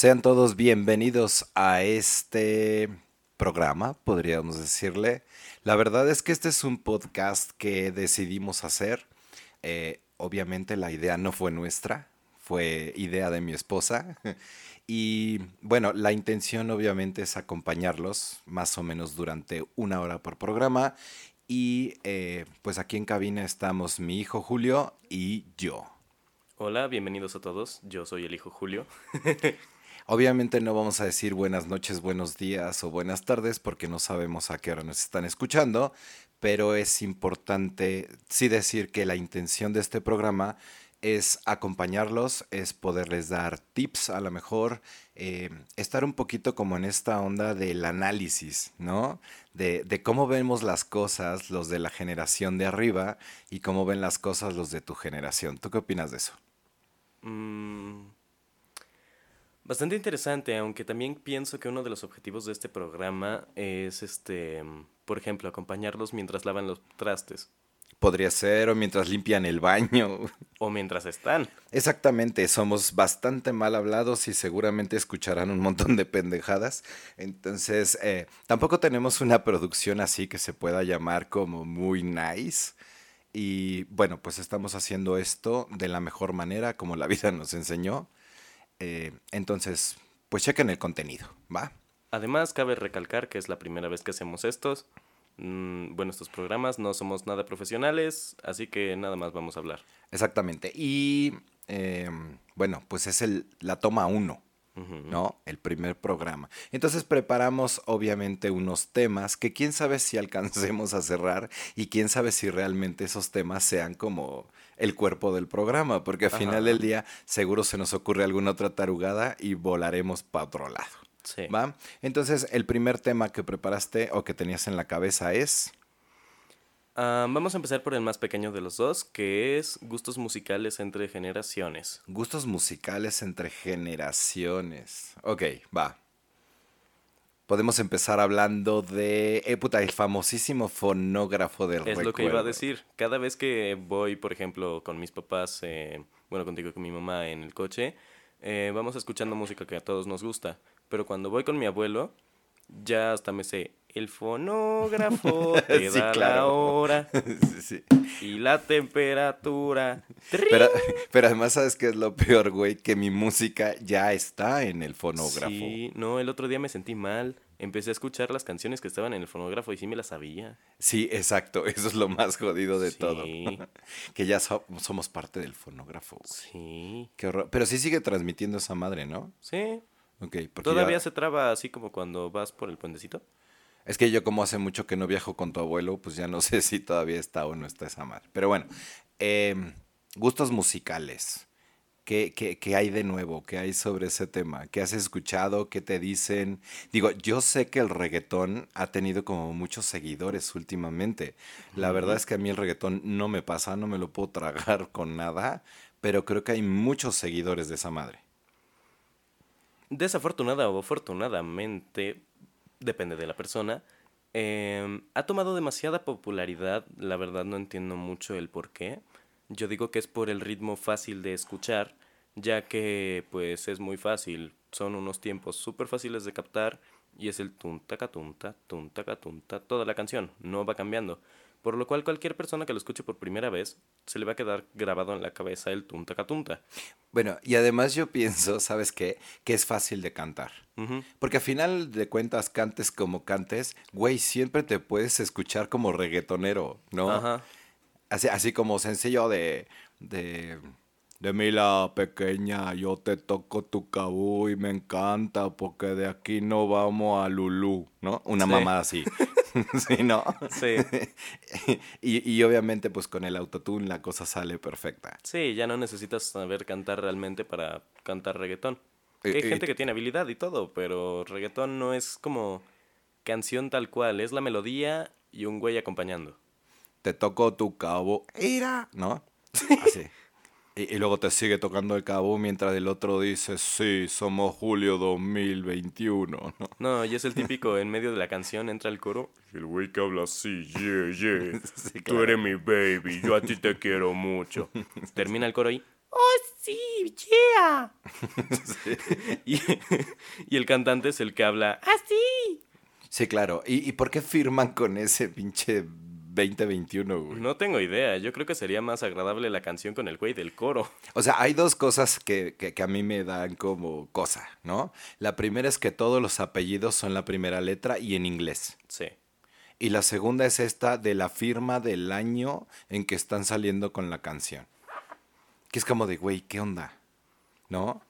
Sean todos bienvenidos a este programa, podríamos decirle. La verdad es que este es un podcast que decidimos hacer. Eh, obviamente la idea no fue nuestra, fue idea de mi esposa. Y bueno, la intención obviamente es acompañarlos más o menos durante una hora por programa. Y eh, pues aquí en cabina estamos mi hijo Julio y yo. Hola, bienvenidos a todos. Yo soy el hijo Julio. Obviamente no vamos a decir buenas noches, buenos días o buenas tardes porque no sabemos a qué hora nos están escuchando, pero es importante sí decir que la intención de este programa es acompañarlos, es poderles dar tips a lo mejor, eh, estar un poquito como en esta onda del análisis, ¿no? De, cómo vemos las cosas los de la generación de arriba y cómo ven las cosas los de tu generación. ¿Tú qué opinas de eso? Mm, bastante interesante, aunque también pienso que uno de los objetivos de este programa es, este, por ejemplo, acompañarlos mientras lavan los trastes. Podría ser, o mientras limpian el baño. O mientras están. Exactamente, somos bastante mal hablados y seguramente escucharán un montón de pendejadas. Entonces, eh, tampoco tenemos una producción así que se pueda llamar como muy nice. Y bueno, pues estamos haciendo esto de la mejor manera, como la vida nos enseñó. Eh, entonces, pues chequen el contenido, ¿va? Además, cabe recalcar que es la primera vez que hacemos estos. Mm, bueno, estos programas no somos nada profesionales, así que nada más vamos a hablar. Exactamente. Y eh, bueno, pues es el, la toma uno, ¿no? El primer programa. Entonces preparamos obviamente unos temas que quién sabe si alcancemos a cerrar y quién sabe si realmente esos temas sean como el cuerpo del programa, porque al final del día seguro se nos ocurre alguna otra tarugada y volaremos para otro lado. Sí. ¿Va? Entonces, el primer tema que preparaste o que tenías en la cabeza es. Ah, vamos a empezar por el más pequeño de los dos, que es gustos musicales entre generaciones. Gustos musicales entre generaciones. Ok, va. Podemos empezar hablando de. Eh, puta, el famosísimo fonógrafo del Es lo que iba a decir. Cada vez que voy, por ejemplo, con mis papás, eh, bueno, contigo con mi mamá en el coche, eh, vamos escuchando música que a todos nos gusta. Pero cuando voy con mi abuelo, ya hasta me sé el fonógrafo te Sí, da la claro. hora Sí, sí. y la temperatura. Pero, pero además, ¿sabes qué es lo peor, güey? Que mi música ya está en el fonógrafo. Sí, no, el otro día me sentí mal. Empecé a escuchar las canciones que estaban en el fonógrafo y sí me las sabía. Sí, exacto. Eso es lo más jodido de Sí. todo. que ya so- somos parte del fonógrafo. güey. Sí, Qué horror. Pero sí sigue transmitiendo esa madre, ¿no? sí. Ok, porque Todavía ya- se traba así como cuando vas por el puentecito. Es que yo como hace mucho que no viajo con tu abuelo, pues ya no sé si todavía está o no está esa madre. Pero bueno, em, gustos musicales. ¿Qué, qué, qué hay de nuevo? ¿Qué hay sobre ese tema? ¿Qué has escuchado? ¿Qué te dicen? Digo, yo sé que el reggaetón ha tenido como muchos seguidores últimamente. La verdad es que a mí el reggaetón no me pasa, no me lo puedo tragar con nada, pero creo que hay muchos seguidores de esa madre. Desafortunada o afortunadamente, depende de la persona, em, ha tomado demasiada popularidad. La verdad no entiendo mucho el por qué. Yo digo que es por el ritmo fácil de escuchar, ya que pues es muy fácil. Son unos tiempos súper fáciles de captar y es el tunta catunta, tunta catunta, toda la canción, no va cambiando. Por lo cual cualquier persona que lo escuche por primera vez se le va a quedar grabado en la cabeza el tunta catunta. Bueno, y además yo pienso, ¿sabes qué? Que es fácil de cantar. Porque a final de cuentas, cantes como cantes, güey, siempre te puedes escuchar como reggaetonero, ¿no? Ajá. Así, así como sencillo de, de, de Mila pequeña, yo te toco tu cabú y me encanta porque de aquí no vamos a Lulú, ¿no? Una Sí. mamada así. sí, ¿no? Sí. y, y obviamente pues con el autotune la cosa sale perfecta. Sí, ya no necesitas saber cantar realmente para cantar reggaetón. Hay eh, gente que tiene habilidad y todo, pero reggaetón no es como canción tal cual, es la melodía y un güey acompañando. te toco tu cabo, ira, ¿no? Así. Y, y luego te sigue tocando el cabo mientras el otro dice, sí, somos julio 2021, ¿no? No, y es el típico, en medio de la canción entra el coro. El güey que habla así, yeah, yeah. Sí, Tú eres mi baby, yo a ti te quiero mucho. Termina el coro ahí. ¡Oh, sí! ¡Yeah! y, y el cantante es el que habla, ¡ah, sí! Sí, claro. ¿Y, ¿Y por qué firman con ese pinche 2021, güey? No tengo idea. Yo creo que sería más agradable la canción con el güey del coro. O sea, hay dos cosas que, que- que a mí me dan como cosa, ¿no? La primera es que todos los apellidos son la primera letra y en inglés. Sí. Y la segunda es esta de la firma del año en que están saliendo con la canción. Que es como de, güey, ¿qué onda? ¿No?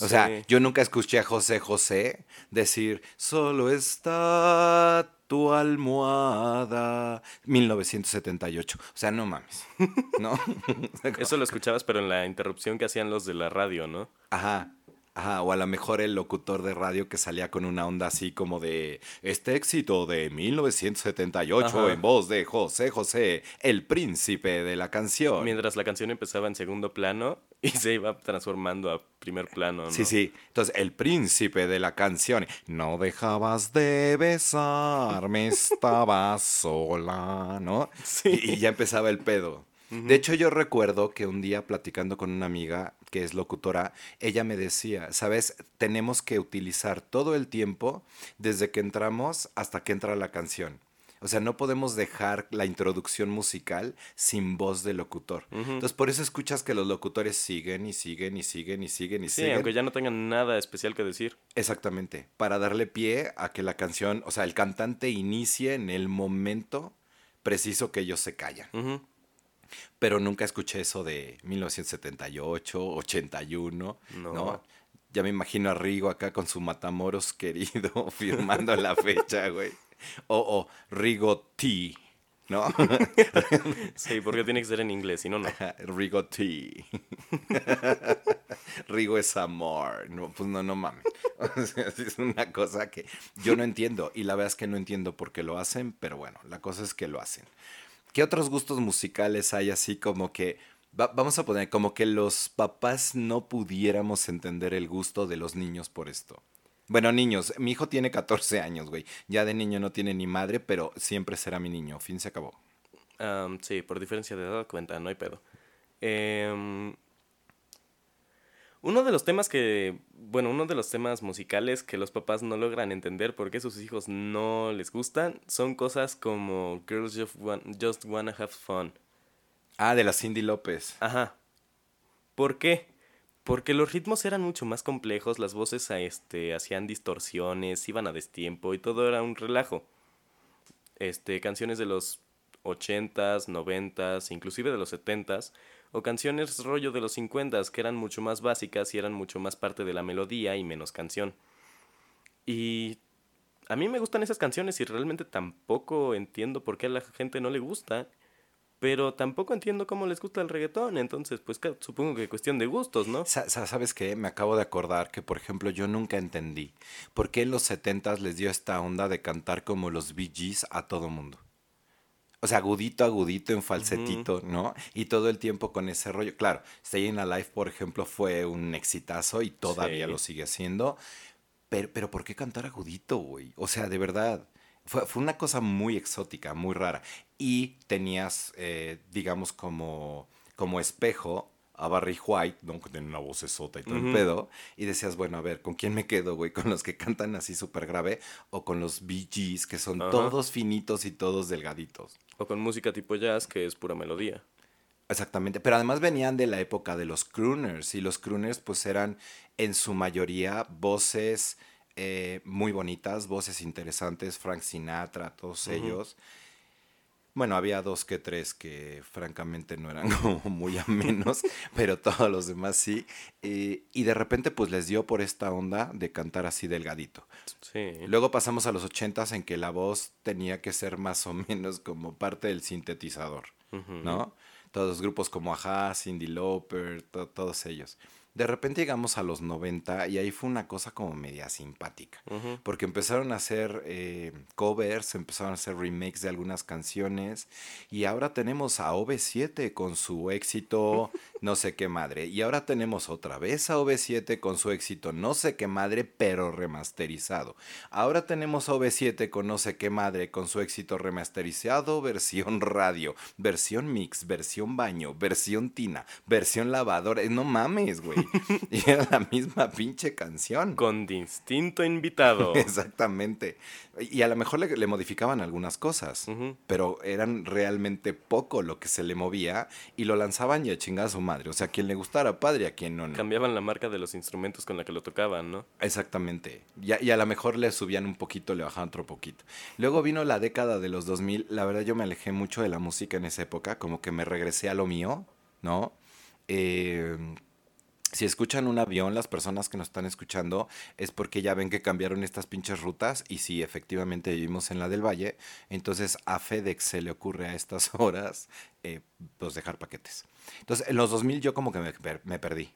O sea, yo nunca escuché a José José decir, solo está tu almohada, 1978. O sea, no mames. ¿No? Eso lo escuchabas, pero en la interrupción que hacían los de la radio, ¿no? Ajá. Ajá, o a lo mejor el locutor de radio que salía con una onda así como de este éxito de 1978 Ajá. en voz de José José, el príncipe de la canción. Mientras la canción empezaba en segundo plano y se iba transformando a primer plano, ¿no? Sí, sí. Entonces, el príncipe de la canción. No dejabas de besarme, estaba sola, ¿no? Sí. Y, y ya empezaba el pedo. De hecho, yo recuerdo que un día platicando con una amiga que es locutora, ella me decía, sabes, tenemos que utilizar todo el tiempo desde que entramos hasta que entra la canción. O sea, no podemos dejar la introducción musical sin voz de locutor. Entonces, por eso escuchas que los locutores siguen y siguen y siguen y siguen y Sí, siguen. aunque ya no tengan nada especial que decir. Exactamente, para darle pie a que la canción, o sea, el cantante inicie en el momento preciso que ellos se callan. Pero nunca escuché eso de 1978, 81, ¿no? No. Ya me imagino a Rigo acá con su Matamoros querido firmando la fecha, güey. O, o Rigo T, ¿no? Sí, porque tiene que ser en inglés, si no, no. Rigo T. Rigo es amor. No, pues no, no mames. O sea, sí es una cosa que yo no entiendo. Y la verdad es que no entiendo por qué lo hacen, pero bueno, la cosa es que lo hacen. ¿Qué otros gustos musicales hay así como que... va- vamos a poner como que los papás no pudiéramos entender el gusto de los niños por esto. Bueno, niños, mi hijo tiene 14 años, güey. Ya de niño no tiene ni madre, pero siempre será mi niño. Fin se acabó. Sí, por diferencia de edad cuenta, no hay pedo. Em, uno de los temas que, bueno, uno de los temas musicales que los papás no logran entender por qué sus hijos no les gustan son cosas como Girls Just, Want- Just Wanna Have Fun. Ah, de la Cindy López. Ajá. ¿Por qué? Porque los ritmos eran mucho más complejos, las voces a este, hacían distorsiones, iban a destiempo y todo era un relajo. Este, canciones de los 80s, 90s, inclusive de los 70s, o canciones rollo de los 50s que eran mucho más básicas y eran mucho más parte de la melodía y menos canción. Y a mí me gustan esas canciones y realmente tampoco entiendo por qué a la gente no le gusta. Pero tampoco entiendo cómo les gusta el reggaetón, entonces pues supongo que cuestión de gustos, ¿no? Sa- sa- ¿Sabes qué? Me acabo de acordar que, por ejemplo, yo nunca entendí por qué en los 70 les dio esta onda de cantar como los Bee Gees a todo mundo. O sea, agudito, agudito, en falsetito, ¿no? Y todo el tiempo con ese rollo. Claro, Stay in Alive, por ejemplo, fue un exitazo y todavía Sí. lo sigue haciendo. Pero, pero ¿por qué cantar agudito, güey? O sea, de verdad. Fue, fue una cosa muy exótica, muy rara. Y tenías, eh, digamos, como, como espejo a Barry White, ¿no? Que tiene una voz sota y todo el pedo. Y decías, bueno, a ver, ¿con quién me quedo, güey? ¿Con los que cantan así súper grave? ¿O con los Bee Gees, que son todos finitos y todos delgaditos? O con música tipo jazz, que es pura melodía. Exactamente, pero además venían de la época de los crooners y los crooners pues eran en su mayoría voces eh, muy bonitas, voces interesantes, Frank Sinatra, todos ellos. Bueno, había dos que tres que francamente no eran como muy amenos, pero todos los demás sí. Eh, y de repente pues les dio por esta onda de cantar así delgadito. Sí. Luego pasamos a los ochentas en que la voz tenía que ser más o menos como parte del sintetizador. ¿no? Todos los grupos como Aja, Cindy Lauper, to- todos ellos. De repente llegamos a los 90 y ahí fue una cosa como media simpática. Porque empezaron a hacer eh, covers, empezaron a hacer remakes de algunas canciones. Y ahora tenemos a OV7 con su éxito no sé qué madre. Y ahora tenemos otra vez a OV7 con su éxito no sé qué madre, pero remasterizado. Ahora tenemos a OV7 con no sé qué madre, con su éxito remasterizado, versión radio, versión mix, versión baño, versión tina, versión lavadora. No mames, güey. y era la misma pinche canción. Con distinto invitado. Exactamente. Y a lo mejor le, modificaban algunas cosas, pero eran realmente poco lo que se le movía y lo lanzaban y a chingar a su madre. O sea, a quien le gustara, padre, a quien no. Cambiaban la marca de los instrumentos con la que lo tocaban, ¿no? Exactamente. Y a, y a lo mejor le subían un poquito, le bajaban otro poquito. Luego vino la década de los 2000. La verdad, yo me alejé mucho de la música en esa época, como que me regresé a lo mío, ¿no? Eh si escuchan un avión, las personas que nos están escuchando, es porque ya ven que cambiaron estas pinches rutas y si efectivamente vivimos en la del Valle, entonces a FedEx se le ocurre a estas horas eh, pues dejar paquetes. Entonces en los 2000 yo como que me, perdí.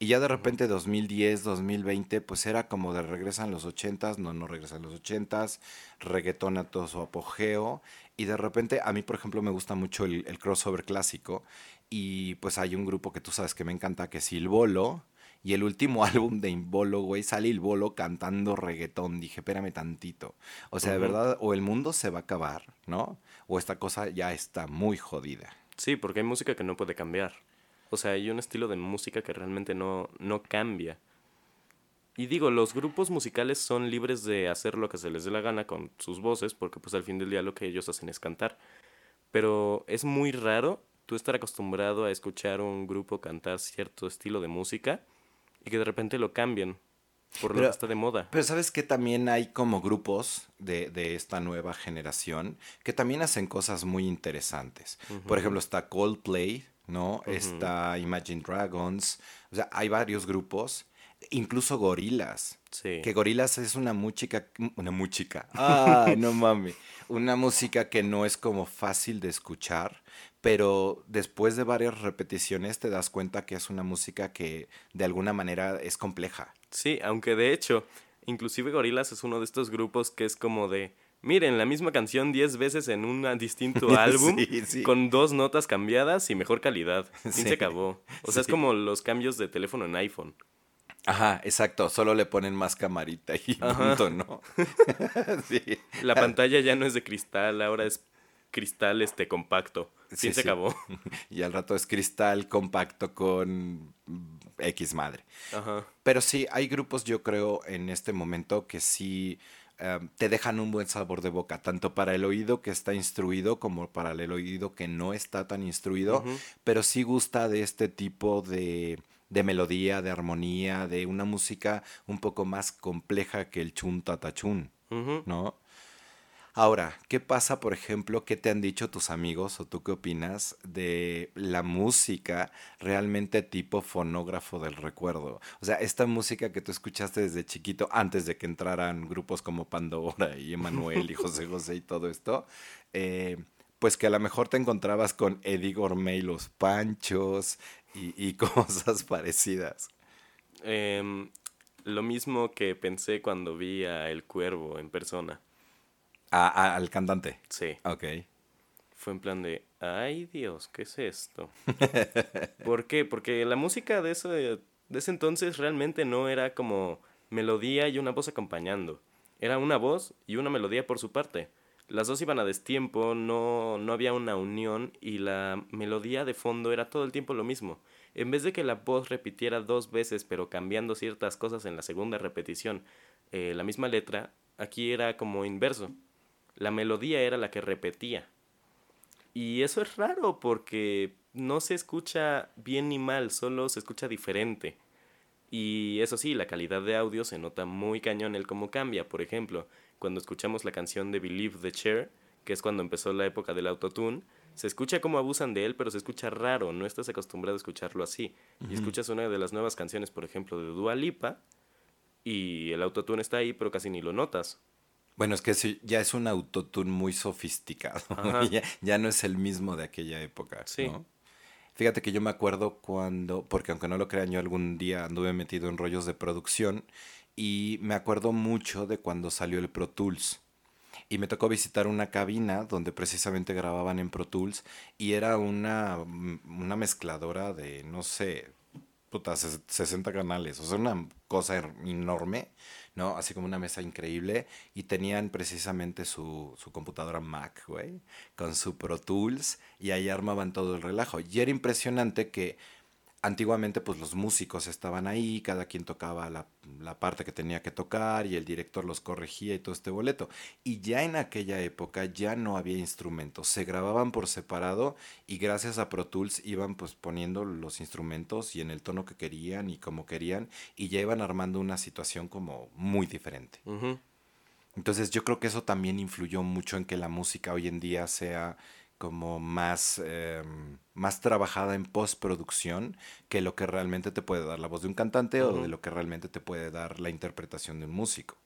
Y ya de repente 2010, 2020, pues era como de regresan los 80s, no, no regresan los 80s, reggaetón a todo su apogeo. Y de repente a mí, por ejemplo, me gusta mucho el, el crossover clásico. Y pues hay un grupo que tú sabes que me encanta, que es Il Bolo. Y el último álbum de Bolo, güey, sale Il Bolo cantando reggaetón. Dije, espérame tantito. O sea, de verdad, o el mundo se va a acabar, ¿no? O esta cosa ya está muy jodida. Sí, porque hay música que no puede cambiar. O sea, hay un estilo de música que realmente no, no cambia. Y digo, los grupos musicales son libres de hacer lo que se les dé la gana con sus voces, porque pues al fin del día lo que ellos hacen es cantar. Pero es muy raro tú estar acostumbrado a escuchar un grupo cantar cierto estilo de música y que de repente lo cambien por lo que está de moda. Pero sabes que también hay como grupos de, esta nueva generación que también hacen cosas muy interesantes. Por ejemplo, está Coldplay, ¿no? Está Imagine Dragons. O sea, hay varios grupos. Incluso Gorilas. Sí. Que Gorilas es una música. Una música. Ah, no mames. Una música que no es como fácil de escuchar, pero después de varias repeticiones te das cuenta que es una música que de alguna manera es compleja. Sí, aunque de hecho, inclusive Gorilas es uno de estos grupos que es como de, miren, la misma canción 10 veces en un distinto álbum, con dos notas cambiadas y mejor calidad. Fin se acabó. O sea, es como los cambios de teléfono en iPhone. Ajá, exacto, solo le ponen más camarita y punto, ¿no? sí. La pantalla ya no es de cristal, ahora es cristal este compacto. Sí, se acabó. Y al rato es cristal compacto con X madre. Ajá. Pero sí, hay grupos, yo creo, en este momento que sí em, te dejan un buen sabor de boca, tanto para el oído que está instruido como para el oído que no está tan instruido, pero sí gusta de este tipo de, de melodía, de armonía, de una música un poco más compleja que el chun tatachun, ¿no? Ahora, ¿qué pasa, por ejemplo, qué te han dicho tus amigos o tú qué opinas de la música realmente tipo fonógrafo del recuerdo? O sea, esta música que tú escuchaste desde chiquito, antes de que entraran grupos como Pandora y Emanuel y José José y todo esto, eh, pues que a lo mejor te encontrabas con Eddie Gourmet y los Panchos y, cosas parecidas. Em, lo mismo que pensé cuando vi a El Cuervo en persona al cantante. Sí. Ok. Fue en plan de, ay Dios, ¿qué es esto? ¿Por qué? Porque la música de ese, de ese entonces realmente no era como melodía y una voz acompañando. Era una voz y una melodía por su parte. Las dos iban a destiempo, no, no había una unión y la melodía de fondo era todo el tiempo lo mismo. En vez de que la voz repitiera dos veces pero cambiando ciertas cosas en la segunda repetición, eh, la misma letra, aquí era como inverso la melodía era la que repetía. Y eso es raro porque no se escucha bien ni mal, solo se escucha diferente. Y eso sí, la calidad de audio se nota muy cañón el cómo cambia. Por ejemplo, cuando escuchamos la canción de Believe the Chair, que es cuando empezó la época del autotune, se escucha cómo abusan de él, pero se escucha raro, no estás acostumbrado a escucharlo así. Y escuchas una de las nuevas canciones, por ejemplo, de Dua Lipa, y el autotune está ahí, pero casi ni lo notas. Bueno, es que ya es un autotune muy sofisticado. ya, no es el mismo de aquella época. Sí. Fíjate que yo me acuerdo cuando, porque aunque no lo crean, yo algún día anduve metido en rollos de producción y me acuerdo mucho de cuando salió el Pro Tools. Y me tocó visitar una cabina donde precisamente grababan en Pro Tools y era una, una mezcladora de, no sé, puta, 60 canales, o sea, una cosa enorme, ¿no? Así como una mesa increíble y tenían precisamente su, su computadora Mac, güey, con su Pro Tools y ahí armaban todo el relajo. Y era impresionante que antiguamente pues los músicos estaban ahí, cada quien tocaba la, parte que tenía que tocar y el director los corregía y todo este boleto. Y ya en aquella época ya no había instrumentos, se grababan por separado y gracias a Pro Tools iban pues poniendo los instrumentos y en el tono que querían y como querían y ya iban armando una situación como muy diferente. Entonces yo creo que eso también influyó mucho en que la música hoy en día sea como más, em, más trabajada en postproducción que lo que realmente te puede dar la voz de un cantante o de lo que realmente te puede dar la interpretación de un músico.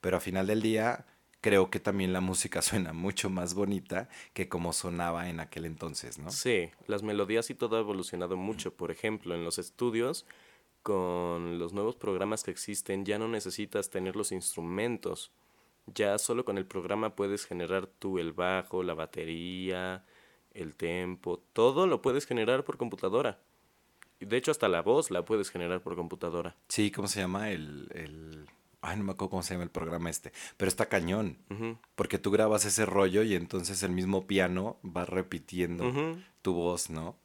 Pero a final del día, creo que también la música suena mucho más bonita que como sonaba en aquel entonces, ¿no? Sí, las melodías y todo ha evolucionado mucho. Por ejemplo, en los estudios, con los nuevos programas que existen, ya no necesitas tener los instrumentos ya solo con el programa puedes generar tú el bajo, la batería, el tempo, todo lo puedes generar por computadora. Y de hecho hasta la voz la puedes generar por computadora. Sí, ¿cómo se llama? El, el... Ay, no me acuerdo cómo se llama el programa este. Pero está cañón. Porque tú grabas ese rollo y entonces el mismo piano va repitiendo tu voz, ¿no?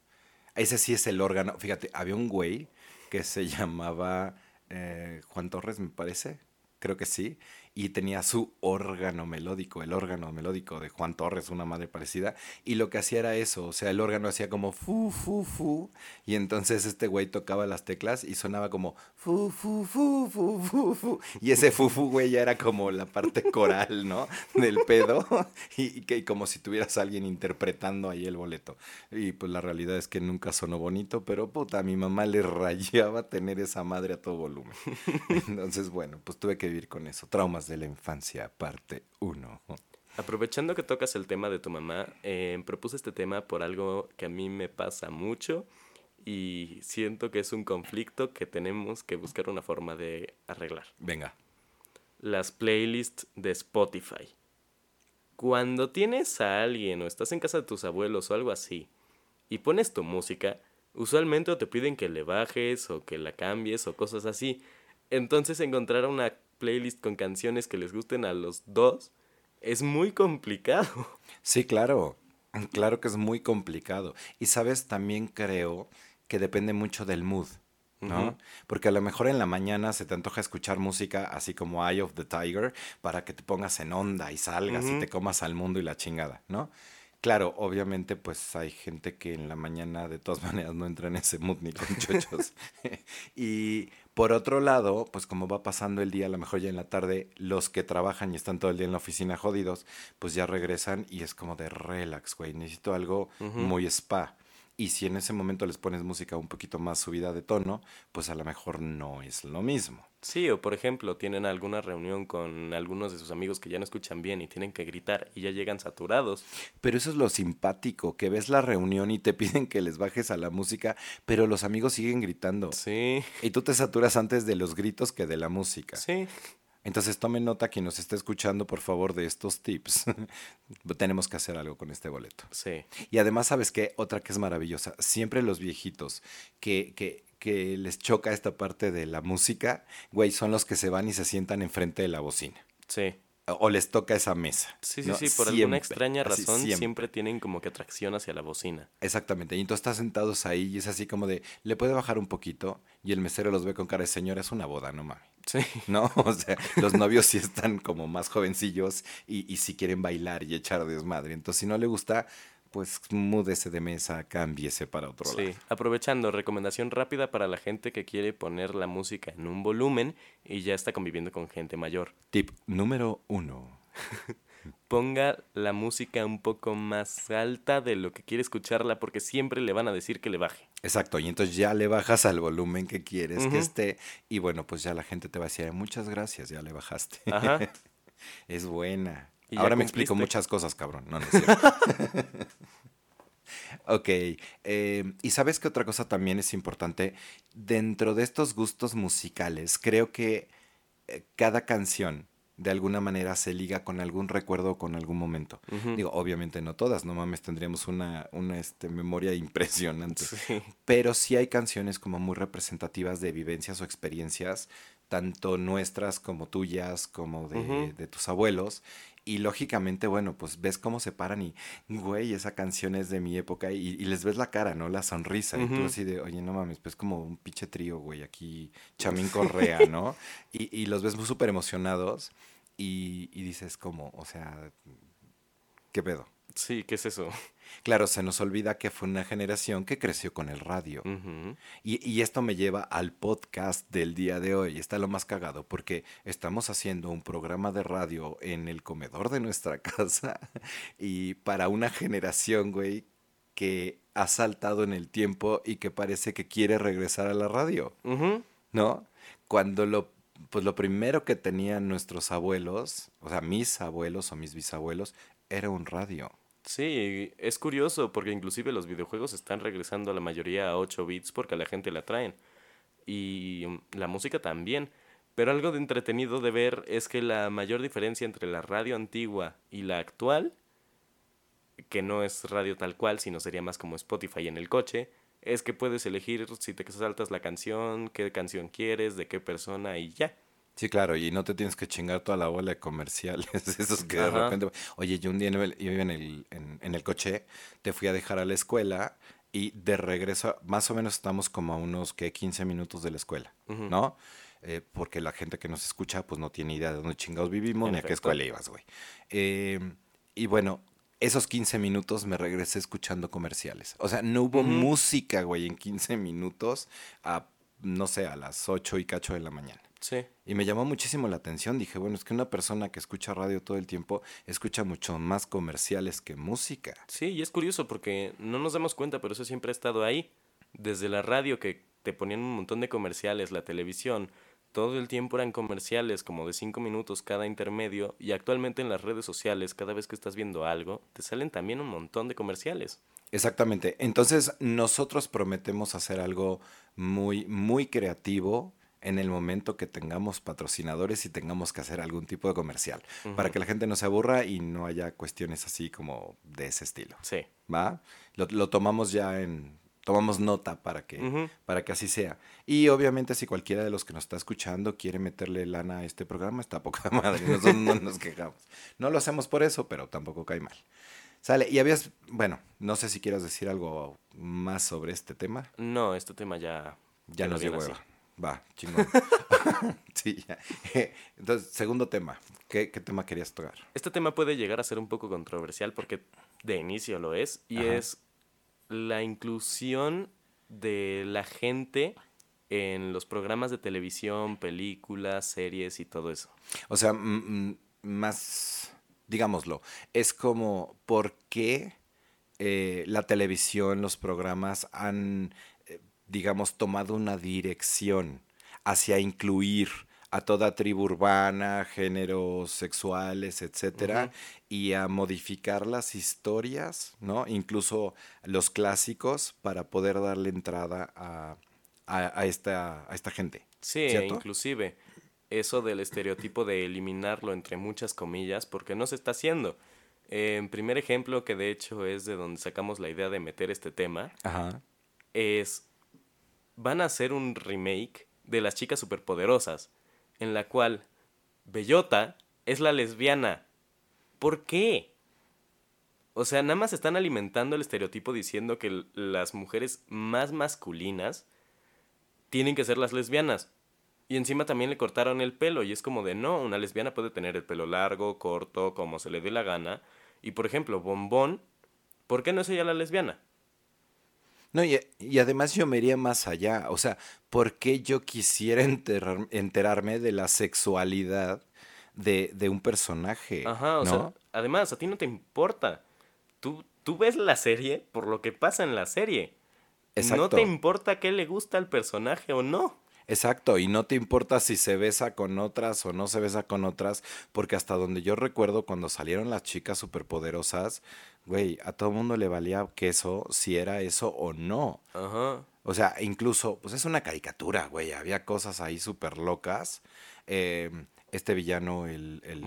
Ese sí es el órgano. Fíjate, había un güey que se llamaba eh, Juan Torres, me parece. Creo que sí y tenía su órgano melódico, el órgano melódico de Juan Torres, una madre parecida, y lo que hacía era eso, o sea, el órgano hacía como fu, fu, fu, y entonces este güey tocaba las teclas y sonaba como fu, fu, fu, fu, fu, fu, y ese fu, fu, güey, ya era como la parte coral, ¿no? Del pedo, y, que como si tuvieras a alguien interpretando ahí el boleto. Y pues la realidad es que nunca sonó bonito, pero puta, a mi mamá le rayaba tener esa madre a todo volumen. Entonces, bueno, pues tuve que vivir con eso, traumas de la infancia, parte 1. Aprovechando que tocas el tema de tu mamá, eh, propuse este tema por algo que a mí me pasa mucho y siento que es un conflicto que tenemos que buscar una forma de arreglar. Venga. Las playlists de Spotify. Cuando tienes a alguien o estás en casa de tus abuelos o algo así y pones tu música, usualmente te piden que le bajes o que la cambies o cosas así. Entonces encontrar una playlist con canciones que les gusten a los dos es muy complicado. Sí, claro. Claro que es muy complicado. Y sabes, también creo que depende mucho del mood. ¿no? Porque a lo mejor en la mañana se te antoja escuchar música así como Eye of the Tiger para que te pongas en onda y salgas y te comas al mundo y la chingada, ¿no? Claro, obviamente pues hay gente que en la mañana de todas maneras no entra en ese mood ni con chochos. y por otro lado, pues como va pasando el día, a lo mejor ya en la tarde, los que trabajan y están todo el día en la oficina jodidos, pues ya regresan y es como de relax, güey, necesito algo muy spa. Y si en ese momento les pones música un poquito más subida de tono, pues a lo mejor no es lo mismo. Sí, o por ejemplo, tienen alguna reunión con algunos de sus amigos que ya no escuchan bien y tienen que gritar y ya llegan saturados. Pero eso es lo simpático, que ves la reunión y te piden que les bajes a la música, pero los amigos siguen gritando. Sí. Y tú te saturas antes de los gritos que de la música. Sí. Entonces tome nota quien nos está escuchando, por favor, de estos tips. Tenemos que hacer algo con este boleto. Sí. Y además, ¿sabes qué? Otra que es maravillosa. Siempre los viejitos que, que, que les choca esta parte de la música, güey, son los que se van y se sientan enfrente de la bocina. Sí. O les toca esa mesa. Sí, sí, sí, por alguna extraña razón siempre. tienen como que atracción hacia la bocina. Exactamente, y entonces están sentados ahí y es así como de, le puede bajar un poquito y el mesero los ve con cara de señora, es una boda, no mames. Sí. ¿No? O sea, los novios sí están como más jovencillos y, y sí quieren bailar y echar desmadre. Entonces, si no le gusta, pues múdese de mesa, cámbiese para otro lado. Sí, aprovechando, recomendación rápida para la gente que quiere poner la música en un volumen y ya está conviviendo con gente mayor. Tip número uno. Ponga la música un poco más alta de lo que quiere escucharla porque siempre le van a decir que le baje. Exacto, y entonces ya le bajas al volumen que quieres que esté y bueno, pues ya la gente te va a decir, muchas gracias, ya le bajaste. Ajá. es buena. Ahora me explico muchas cosas, cabrón. No, no es cierto. Ok, eh, y sabes que otra cosa también es importante, dentro de estos gustos musicales, creo que eh, cada canción de alguna manera se liga con algún recuerdo o con algún momento. Digo, obviamente no todas, no mames, tendríamos una, una este, memoria impresionante. Sí. Pero sí hay canciones como muy representativas de vivencias o experiencias, tanto nuestras como tuyas, como de tus abuelos. Y lógicamente, bueno, pues ves cómo se paran y, güey, esa canción es de mi época y, y les ves la cara, ¿no? La sonrisa. Y tú así de, oye, no mames, pues como un pinche trío, güey, aquí, Chamín Correa, ¿no? Y, y los ves muy súper emocionados y, y dices como, o sea, ¿qué pedo? Sí, ¿qué es eso? Claro, se nos olvida que fue una generación que creció con el radio. Y, y esto me lleva al podcast del día de hoy. Está lo más cagado porque estamos haciendo un programa de radio en el comedor de nuestra casa y para una generación, güey, que ha saltado en el tiempo y que parece que quiere regresar a la radio. ¿no? Cuando lo, pues lo primero que tenían nuestros abuelos, o sea, mis abuelos o mis bisabuelos, era un radio. Sí, es curioso porque inclusive los videojuegos están regresando a la mayoría a 8 bits porque a la gente la traen. Y mm, la música también. Pero algo de entretenido de ver es que la mayor diferencia entre la radio antigua y la actual, que no es radio tal cual, sino sería más como Spotify en el coche, es que puedes elegir si te saltas la canción, qué canción quieres, de qué persona y ya. Sí, claro, y no te tienes que chingar toda la bola de comerciales, esos que de repente, oye, yo un día en el- iba en el, en, en el coche, te fui a dejar a la escuela y de regreso, más o menos estamos como a unos, que 15 minutos de la escuela. ¿no? Eh, porque la gente que nos escucha, pues no tiene idea de dónde chingados vivimos ni a qué escuela ibas, güey. Eh, y bueno, esos 15 minutos me regresé escuchando comerciales. O sea, no hubo música, güey, en 15 minutos a, no sé, a las 8 y cacho de la mañana. Sí. Y me llamó muchísimo la atención. Dije, bueno, es que una persona que escucha radio todo el tiempo escucha mucho más comerciales que música. Sí, y es curioso porque no nos damos cuenta, pero eso siempre ha estado ahí. Desde la radio que te ponían un montón de comerciales, la televisión, todo el tiempo eran comerciales como de cinco minutos cada intermedio y actualmente en las redes sociales, cada vez que estás viendo algo, te salen también un montón de comerciales. Exactamente. Entonces, nosotros prometemos hacer algo muy, muy creativo en el momento que tengamos patrocinadores y tengamos que hacer algún tipo de comercial. Para que la gente no se aburra y no haya cuestiones así como de ese estilo. Sí. ¿Va? Lo, lo tomamos ya en. Tomamos nota para que, para que así sea. Y obviamente, si cualquiera de los que nos está escuchando quiere meterle lana a este programa, está poca madre. Nosotros no nos quejamos. No lo hacemos por eso, pero tampoco cae mal. Sale. Y habías. Bueno, no sé si quieras decir algo más sobre este tema. No, este tema ya... Ya nos dio hueva. Va, chingón. sí, ya. Entonces, segundo tema. ¿Qué, qué tema querías tocar? Este tema puede llegar a ser un poco controversial porque de inicio lo es y Ajá. es la inclusión de la gente en los programas de televisión, películas, series y todo eso. O sea, más, digámoslo, es como por qué eh, la televisión, los programas han, eh, digamos, tomado una dirección hacia incluir a toda tribu urbana, géneros sexuales, etcétera, y a modificar las historias, ¿no? Incluso los clásicos para poder darle entrada a, a- a esta, a esta gente. Sí, ¿Cierto? inclusive eso del estereotipo de eliminarlo entre muchas comillas porque no se está haciendo. En primer ejemplo, que de hecho es de donde sacamos la idea de meter este tema, Ajá. es van a hacer un remake de las chicas superpoderosas en la cual Bellota es la lesbiana. ¿Por qué? O sea, nada más están alimentando el estereotipo diciendo que las mujeres más masculinas tienen que ser las lesbianas. Y encima también le cortaron el pelo y es como de no, una lesbiana puede tener el pelo largo, corto, como se le dé la gana. Y por ejemplo, Bombón, ¿por qué no es ella la lesbiana? No, y, y además yo me iría más allá. O sea, ¿por qué yo quisiera enterar- enterarme de la sexualidad de, de un personaje? Ajá, o ¿no? sea, además, a ti no te importa. Tú, tú ves la serie por lo que pasa en la serie. No te importa qué le gusta al personaje o no. Exacto, y no te importa si se besa con otras o no se besa con otras, porque hasta donde yo recuerdo cuando salieron las chicas superpoderosas, güey, a todo mundo le valía queso si era eso o no. Ajá. O sea, incluso, pues es una caricatura, güey, había cosas ahí súper locas. Eh, este villano, el... el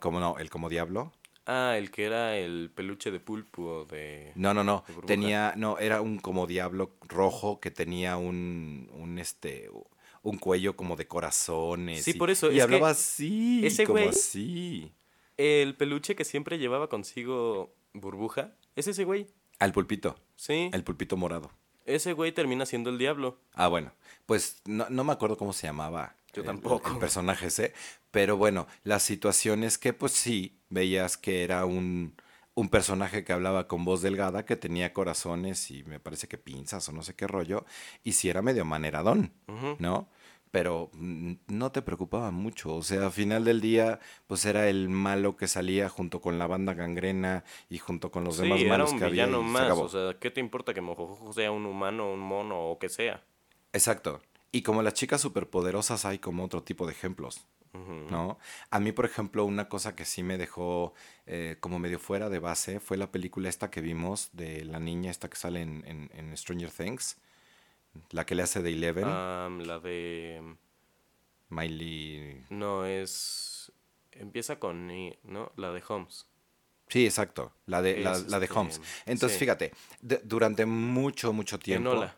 como no, el como diablo. Ah, el que era el peluche de pulpo de... No, no, no. Tenía, no, era un como diablo rojo que tenía un, un este, un cuello como de corazones. Sí, y- por eso, Y es hablaba así, ese como güey- así. El peluche que siempre llevaba consigo burbuja. Es ese güey. Al pulpito, Sí. el pulpito morado. Ese güey termina siendo el diablo. Ah, bueno, pues no, no me acuerdo cómo se llamaba. Yo el- tampoco. El, personaje ese. Pero bueno, la situación es que pues sí, veías que era un, un personaje que hablaba con voz delgada, que tenía corazones y me parece que pinzas o no sé qué rollo, y sí era medio maneradón. ¿no? Pero no te preocupaba mucho, o sea, al final del día, pues era el malo que salía junto con la banda gangrena y junto con los Sí, demás malos que había. se más. acabó. O sea, ¿qué te importa que Mojojojo sea un humano, un mono o que sea? Exacto. Y como las chicas superpoderosas hay como otro tipo de ejemplos. ¿no? A mí, por ejemplo, una cosa que sí me dejó eh, como medio fuera de base fue la película esta que vimos de la niña esta que sale en, en- en Stranger Things, la que le hace de Eleven, la de... Miley... No, es... Empieza con ¿no? La de Holmes. Sí, exacto, la de, la, Es, la de este, Holmes. Entonces, sí. fíjate, de- durante mucho, mucho tiempo... Enola.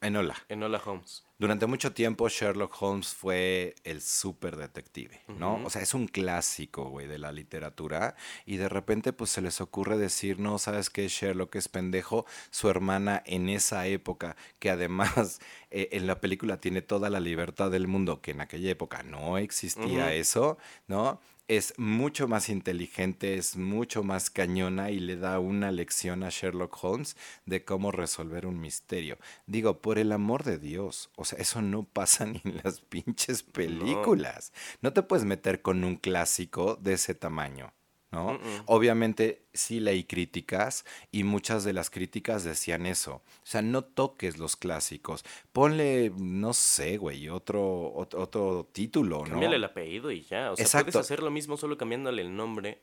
Enola. Enola Holmes. Durante mucho tiempo Sherlock Holmes fue el súper detective, ¿no? O sea, es un clásico, güey, de la literatura. Y de repente, pues se les ocurre decir, no, ¿sabes qué? Sherlock es pendejo. Su hermana en esa época, que además eh, en la película tiene toda la libertad del mundo, que en aquella época no existía eso, ¿no? Es mucho más inteligente, es mucho más cañona y le da una lección a Sherlock Holmes de cómo resolver un misterio. Digo, por el amor de Dios, o sea, eso no pasa ni en las pinches películas. No, te puedes meter con un clásico de ese tamaño, ¿no? Obviamente sí leí críticas y muchas de las críticas decían eso. O sea, no toques los clásicos. Ponle, no sé, güey, otro, otro, otro título, ¿no? Cámbiale el apellido y ya. O sea, Exacto. puedes hacer lo mismo solo cambiándole el nombre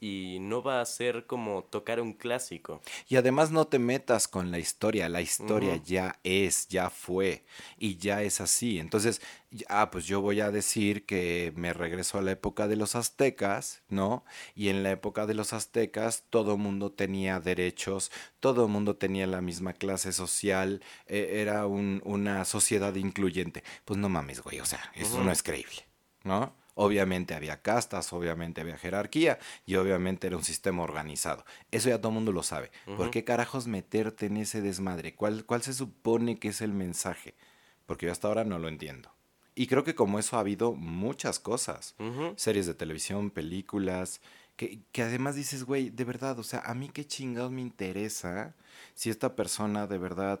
y no va a ser como tocar un clásico. Y además no te metas con la historia, la historia ya es, ya fue y ya es así. Entonces, ah, pues yo voy a decir que me regreso a la época de los aztecas, ¿no? Y en la época de los aztecas todo mundo tenía derechos, todo mundo tenía la misma clase social, eh, era un- una sociedad incluyente. Pues no mames, güey, o sea, eso no es creíble, ¿no? Obviamente había castas, obviamente había jerarquía y obviamente era un sistema organizado. Eso ya todo el mundo lo sabe. ¿Por qué carajos meterte en ese desmadre? ¿Cuál, ¿Cuál se supone que es el mensaje? Porque yo hasta ahora no lo entiendo. Y creo que como eso ha habido muchas cosas. Series de televisión, películas, que, que además dices, güey, de verdad, o sea, a mí qué chingados me interesa si esta persona de verdad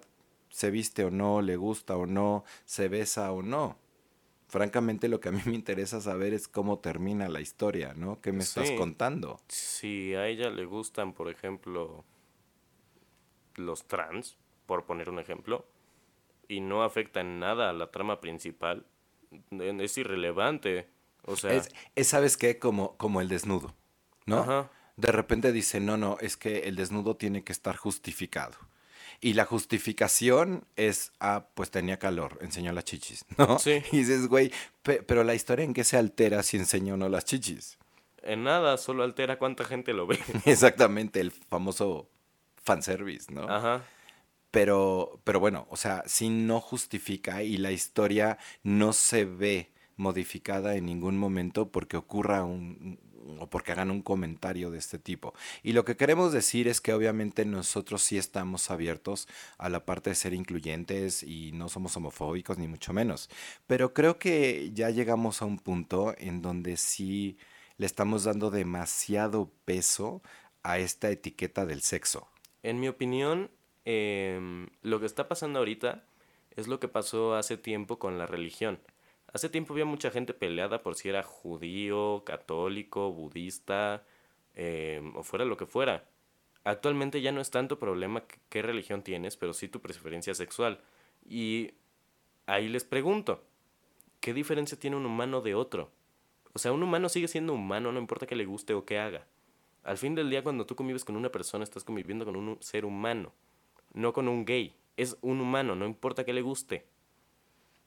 se viste o no, le gusta o no, se besa o no. Francamente, lo que a mí me interesa saber es cómo termina la historia, ¿no? ¿Qué me estás contando? Si a ella le gustan, por ejemplo, los trans, por poner un ejemplo, y no afecta en nada a la trama principal, es irrelevante. O sea, Es, es, ¿sabes qué? Como, como el desnudo, ¿no? Ajá. De repente dice, no, no, es que el desnudo tiene que estar justificado. Y la justificación es, ah, pues tenía calor, enseñó las chichis, ¿no? Sí. Y dices, güey, pe- pero la historia en qué se altera si enseñó o no las chichis. en nada, solo altera cuánta gente lo ve. Exactamente, el famoso fanservice, ¿no? Ajá. Pero, pero bueno, o sea, si no justifica y la historia no se ve modificada en ningún momento porque ocurra un o porque hagan un comentario de este tipo. Y lo que queremos decir es que obviamente nosotros sí estamos abiertos a la parte de ser incluyentes y no somos homofóbicos ni mucho menos. Pero creo que ya llegamos a un punto en donde sí le estamos dando demasiado peso a esta etiqueta del sexo. En mi opinión, em, lo que está pasando ahorita es lo que pasó hace tiempo con la religión. Hace tiempo había mucha gente peleada por si era judío, católico, budista, em, o fuera lo que fuera. Actualmente ya no es tanto problema qué- qué religión tienes, pero sí tu preferencia sexual. Y ahí les pregunto, ¿qué diferencia tiene un humano de otro? O sea, un humano sigue siendo humano, no importa que le guste o que haga. Al fin del día, cuando tú convives con una persona, estás conviviendo con un ser humano, no con un gay. Es un humano, no importa que le guste.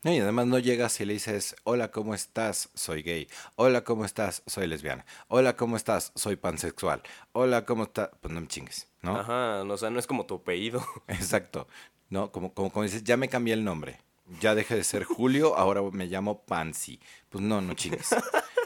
No, y además no llegas y le dices, hola, ¿cómo estás? Soy gay. Hola, ¿cómo estás? Soy lesbiana. Hola, ¿cómo estás? Soy pansexual. Hola, ¿cómo estás? Pues no me chingues, ¿no? Ajá, o sea, no es como tu apellido. Exacto. ¿No? Como, como, como dices, ya me cambié el nombre. Ya dejé de ser Julio, ahora me llamo Pansy. Pues no, no chingues.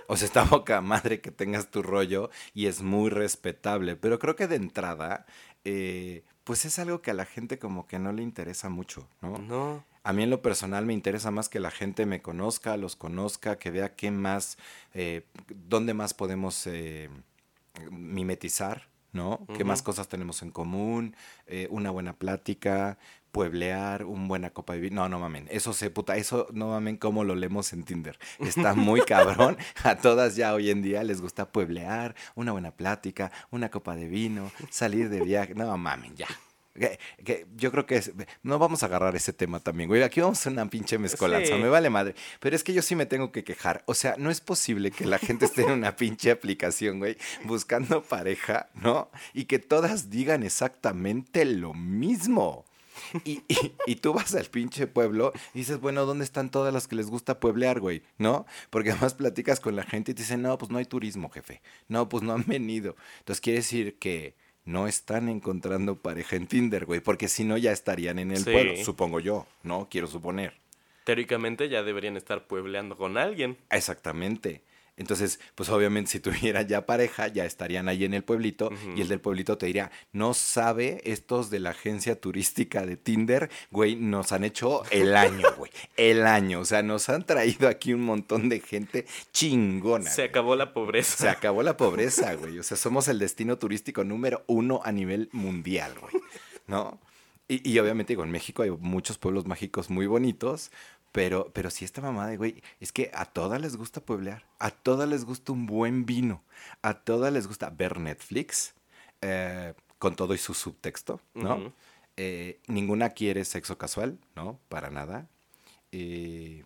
O sea, está boca madre que tengas tu rollo y es muy respetable. Pero creo que de entrada, eh, pues es algo que a la gente como que no le interesa mucho, ¿no? No. A mí en lo personal me interesa más que la gente me conozca, los conozca, que vea qué más, eh, dónde más podemos eh, mimetizar, ¿no? ¿Qué más cosas tenemos en común? Eh, una buena plática, pueblear, una buena copa de vino. No, no mamen, eso se puta, eso no mamen como lo leemos en Tinder. Está muy cabrón. A todas ya hoy en día les gusta pueblear, una buena plática, una copa de vino, salir de viaje. No mamen, ya. Que, yo creo que no vamos a agarrar ese tema también, güey. Aquí vamos a una pinche mezcolanza, me vale madre. Pero es que yo sí me tengo que quejar. O sea, no es posible que la gente esté en una pinche aplicación, güey, buscando pareja, ¿no? Y que todas digan exactamente lo mismo. Y, y, tú vas al pinche pueblo y dices, bueno, ¿dónde están todas las que les gusta pueblear, güey? ¿No? Porque además platicas con la gente y te dicen, no, pues no hay turismo, jefe. No, pues no han venido. Entonces quiere decir que no están encontrando pareja en Tinder, güey, porque si no ya estarían en el pueblo, supongo yo, ¿no? Quiero suponer. Teóricamente ya deberían estar puebleando con alguien. Exactamente. Entonces, pues obviamente si tuviera ya pareja, ya estarían ahí en el pueblito y el del pueblito te diría, no sabe, estos de la agencia turística de Tinder, güey, nos han hecho el año, güey, el año. O sea, nos han traído aquí un montón de gente chingona. Se acabó la pobreza. Se acabó la pobreza, güey. O sea, somos el destino turístico número uno a nivel mundial, güey. ¿No? Y, y, obviamente digo, en México hay muchos pueblos mágicos muy bonitos, pero, pero sí esta mamada, güey, es que a todas les gusta pueblear, a todas les gusta un buen vino, a todas les gusta ver Netflix, eh, con todo y su subtexto, ¿no? Eh, ninguna quiere sexo casual, ¿no? Para nada. Eh,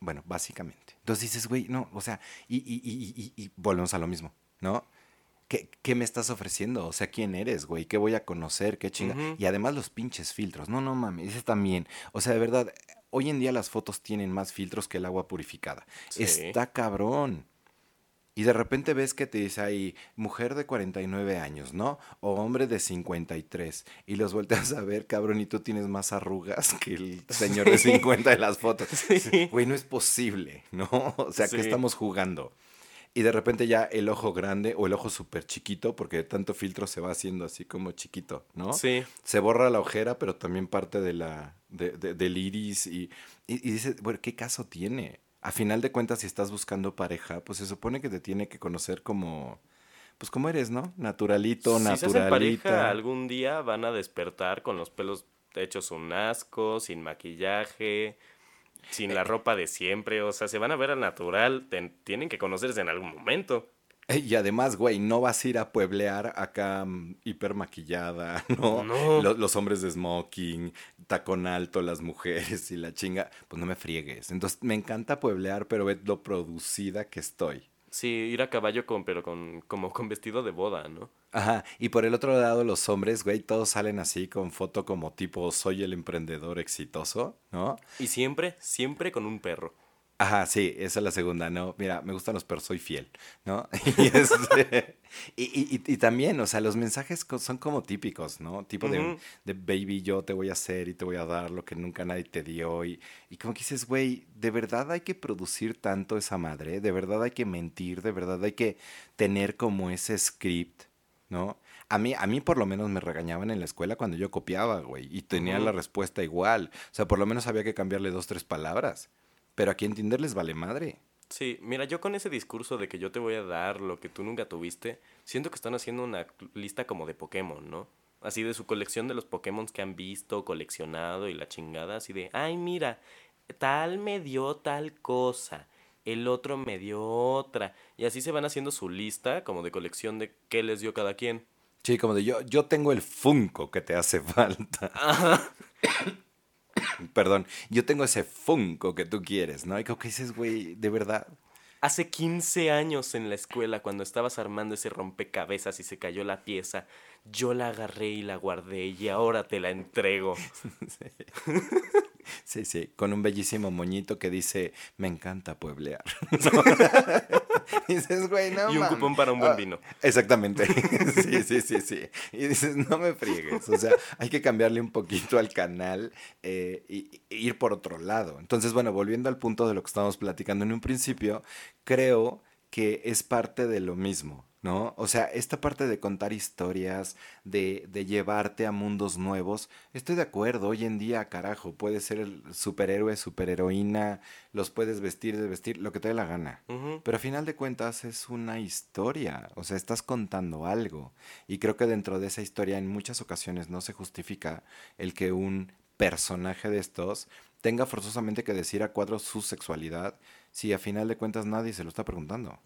bueno, básicamente. Entonces dices, güey, no, o sea, y, y, y, y, volvemos a lo mismo, ¿no? ¿Qué, ¿Qué, me estás ofreciendo? O sea, ¿quién eres, güey? ¿Qué voy a conocer? ¿Qué chinga? Y además los pinches filtros. No, no mames, ese también. O sea, de verdad, Hoy en día las fotos tienen más filtros que el agua purificada. Está cabrón. Y de repente ves que te dice ahí, mujer de 49 años, ¿no? O hombre de 53. Y los volteas a ver, cabrón, y tú tienes más arrugas que el señor de 50 de las fotos. Güey, no es posible, ¿no? O sea, ¿qué estamos jugando? Y de repente ya el ojo grande o el ojo súper chiquito, porque de tanto filtro se va haciendo así como chiquito, ¿no? Sí. Se borra la ojera, pero también parte de la, de, del iris. Y, y, y dices, bueno, ¿qué caso tiene? A final de cuentas, si estás buscando pareja, pues se supone que te tiene que conocer como, pues como eres, ¿no? Naturalito, naturalita. Si se pareja, algún día van a despertar con los pelos hechos un asco, sin maquillaje, sin la ropa de siempre, o sea, se van a ver al natural, tienen que conocerse en algún momento. Y además, güey, no vas a ir a pueblear acá mm, hiper maquillada, ¿no? no. Los, los, hombres de smoking, tacón alto, las mujeres y la chinga. Pues no me friegues. Entonces, me encanta pueblear, pero ve lo producida que estoy. Sí, ir a caballo con, pero con, como con vestido de boda, ¿no? Ajá, y por el otro lado los hombres, güey, todos salen así con foto como tipo soy el emprendedor exitoso, ¿no? Y siempre, siempre con un perro. Ajá, sí, esa es la segunda, ¿no? Mira, me gustan los perros, soy fiel, ¿no? Y, este, y, y, y, también, o sea, los mensajes son como típicos, ¿no? Tipo de, de, baby, yo te voy a hacer y te voy a dar lo que nunca nadie te dio. Y, y como que dices, güey, ¿de verdad hay que producir tanto esa madre? ¿De verdad hay que mentir? ¿De verdad hay que tener como ese script, ¿no? A mí, a mí por lo menos me regañaban en la escuela cuando yo copiaba, güey, y tenía la respuesta igual. O sea, por lo menos había que cambiarle dos, tres palabras. Pero aquí en Tinder les vale madre. Sí, mira, yo con ese discurso de que yo te voy a dar lo que tú nunca tuviste, siento que están haciendo una lista como de Pokémon, ¿no? Así de su colección de los Pokémon que han visto, coleccionado y la chingada, así de, ay, mira, tal me dio tal cosa, el otro me dio otra. Y así se van haciendo su lista como de colección de qué les dio cada quien. Sí, como de yo, yo tengo el Funko que te hace falta. perdón, yo tengo ese Funko que tú quieres, ¿no? Y como que dices, güey, de verdad. Hace 15 años en la escuela, cuando estabas armando ese rompecabezas y se cayó la pieza, yo la agarré y la guardé y ahora te la entrego. Sí, sí, con un bellísimo moñito que dice, me encanta pueblear. dices, güey, no Y un mames". cupón para un buen Ah, vino. Exactamente. Sí, sí, sí, sí. Y dices, no me friegues. O sea, hay que cambiarle un poquito al canal eh, y, y ir por otro lado. Entonces, bueno, volviendo al punto de lo que estábamos platicando en un principio, creo que es parte de lo mismo, ¿no? O sea, esta parte de contar historias, de, de llevarte a mundos nuevos, estoy de acuerdo, hoy en día, carajo, puedes ser el superhéroe, superheroína, los puedes vestir, desvestir, lo que te dé la gana. Pero a final de cuentas es una historia, o sea, estás contando algo. Y creo que dentro de esa historia en muchas ocasiones no se justifica el que un personaje de estos tenga forzosamente que decir a cuadros su sexualidad si a final de cuentas nadie se lo está preguntando.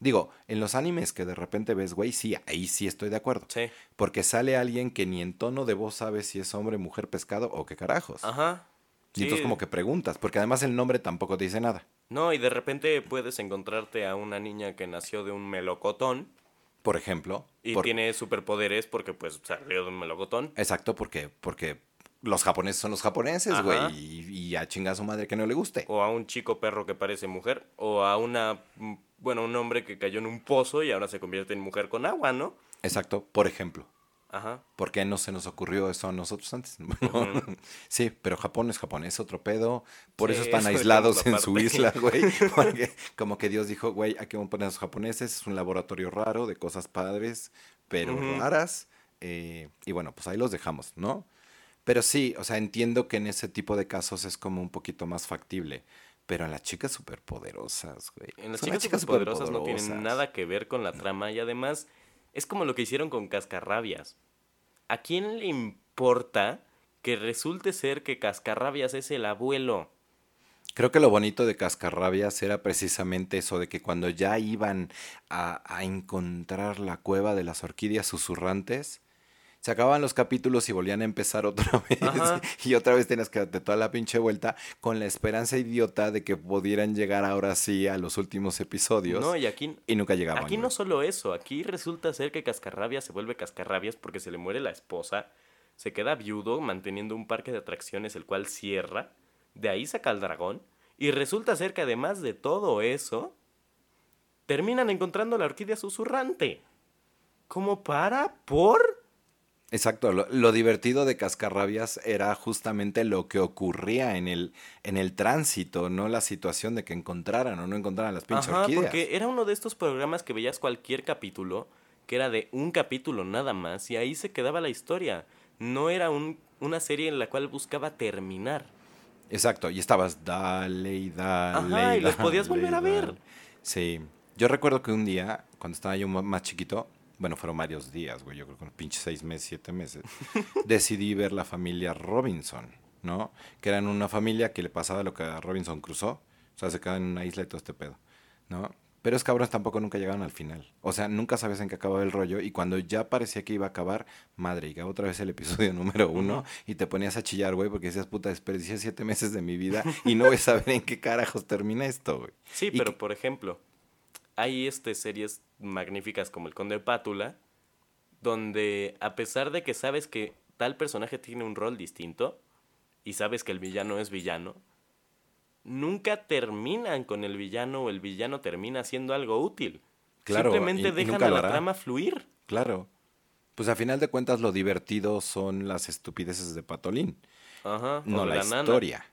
Digo, en los animes que de repente ves, güey, sí, ahí sí estoy de acuerdo. Sí. Porque sale alguien que ni en tono de voz sabe si es hombre, mujer, pescado o qué carajos. Ajá. Y entonces Sí. como que preguntas, porque además el nombre tampoco te dice nada. No, y de repente puedes encontrarte a una niña que nació de un melocotón Por ejemplo. y por- tiene superpoderes porque pues salió de un melocotón. Exacto, porque, porque los japoneses son los japoneses, güey, y, y a chingar a su madre que no le guste. O a un chico perro que parece mujer. O a una, bueno, un hombre que cayó en un pozo y ahora se convierte en mujer con agua, ¿no? Exacto, por ejemplo. Ajá. ¿Por qué no se nos ocurrió eso a nosotros antes? sí, pero Japón es Japón, es otro pedo. Por Sí, eso están eso aislados en su isla, güey. Porque como que Dios dijo, güey, aquí vamos a poner a los japoneses, es un laboratorio raro de cosas padres, pero raras. eh, y bueno, pues ahí los dejamos, ¿no? Pero sí, o sea, entiendo que en ese tipo de casos es como un poquito más factible. Pero en las chicas superpoderosas, güey. En las Son chicas superpoderosas no tienen nada que ver con la trama y además es como lo que hicieron con Cascarrabias. ¿A quién le importa que resulte ser que Cascarrabias es el abuelo? Creo que lo bonito de Cascarrabias era precisamente eso, de que cuando ya iban a, a encontrar la cueva de las orquídeas susurrantes, se acababan los capítulos y volvían a empezar otra vez. Ajá. Y otra vez tenías que darte toda la pinche vuelta con la esperanza idiota de que pudieran llegar ahora sí a los últimos episodios. No, y aquí, y nunca llegaban. aquí güey. no solo eso, aquí resulta ser que Cascarrabias se vuelve Cascarrabias porque se le muere la esposa, se queda viudo manteniendo un parque de atracciones el cual cierra, de ahí saca al dragón, y resulta ser que además de todo eso, terminan encontrando la orquídea susurrante. ¿Cómo para? ¿Por? Exacto, lo, lo divertido de Cascarrabias era justamente lo que ocurría en el, en el tránsito, no la situación de que encontraran o no encontraran las pinches Ajá, orquídeas. porque era uno de estos programas que veías cualquier capítulo, que era de un capítulo nada más, y ahí se quedaba la historia. No era un- una serie en la cual buscaba terminar. Exacto, y estabas dale y dale. Ajá, y los podías volver a ver. Sí, yo recuerdo que un día, cuando estaba yo más chiquito, bueno, fueron varios días, güey, yo creo que unos pinches seis meses, siete meses, decidí ver la familia Robinson, ¿no? Que eran una familia que le pasaba lo que a Robinson cruzó, o sea, se quedaban en una isla y todo este pedo, ¿no? Pero es cabrones tampoco nunca llegaron al final. O sea, nunca sabes en qué acababa el rollo. Y cuando ya parecía que iba a acabar, madre, llegaba otra vez el episodio número uno y te ponías a chillar, güey, porque decías, puta, desperdicié siete meses de mi vida y no voy a saber en qué carajos termina esto, güey. Sí, Y pero que- por ejemplo, hay este series magníficas como El Conde Pátula, donde a pesar de que sabes que tal personaje tiene un rol distinto y sabes que el villano es villano, nunca terminan con el villano o el villano termina haciendo algo útil. Claro, Simplemente y- dejan a lo la trama fluir. Claro. Pues a final de cuentas lo divertido son las estupideces de Patolín, Ajá, no de la, nana. historia.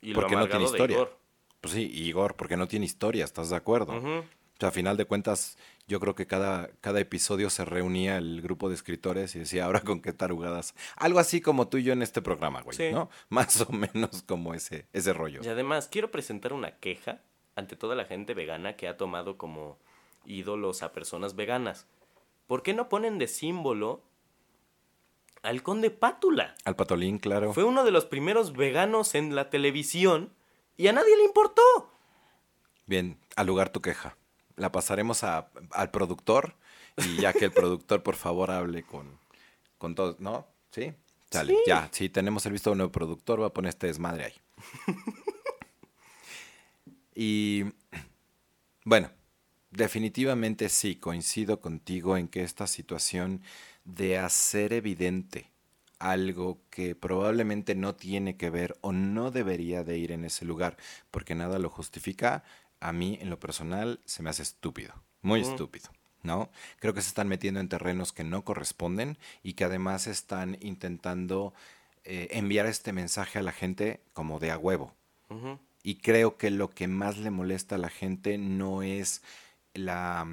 Y lo porque no tiene de historia. Igor. Pues sí, Igor, porque no tiene historia, ¿estás de acuerdo? Ujú. O sea, a final de cuentas, yo creo que cada, cada episodio se reunía el grupo de escritores y decía, ahora con qué tarugadas. Algo así como tú y yo en este programa, güey, Sí. ¿no? Más o menos como ese, ese rollo. Y además, quiero presentar una queja ante toda la gente vegana que ha tomado como ídolos a personas veganas. ¿Por qué no ponen de símbolo al conde Pátula? Al Patolín, claro. Fue uno de los primeros veganos en la televisión y a nadie le importó. Bien, al lugar tu queja. La pasaremos a- al productor y ya que el productor por favor hable con, con todos, ¿no? ¿Sí? Sale, ya, si tenemos el visto de un nuevo productor, va a poner este desmadre ahí. y bueno, definitivamente sí, coincido contigo en que esta situación de hacer evidente algo que probablemente no tiene que ver o no debería de ir en ese lugar, porque nada lo justifica, a mí en lo personal se me hace estúpido, muy estúpido. ¿No? Creo que se están metiendo en terrenos que no corresponden y que además están intentando eh, enviar este mensaje a la gente como de a huevo. Y creo que lo que más le molesta a la gente no es la,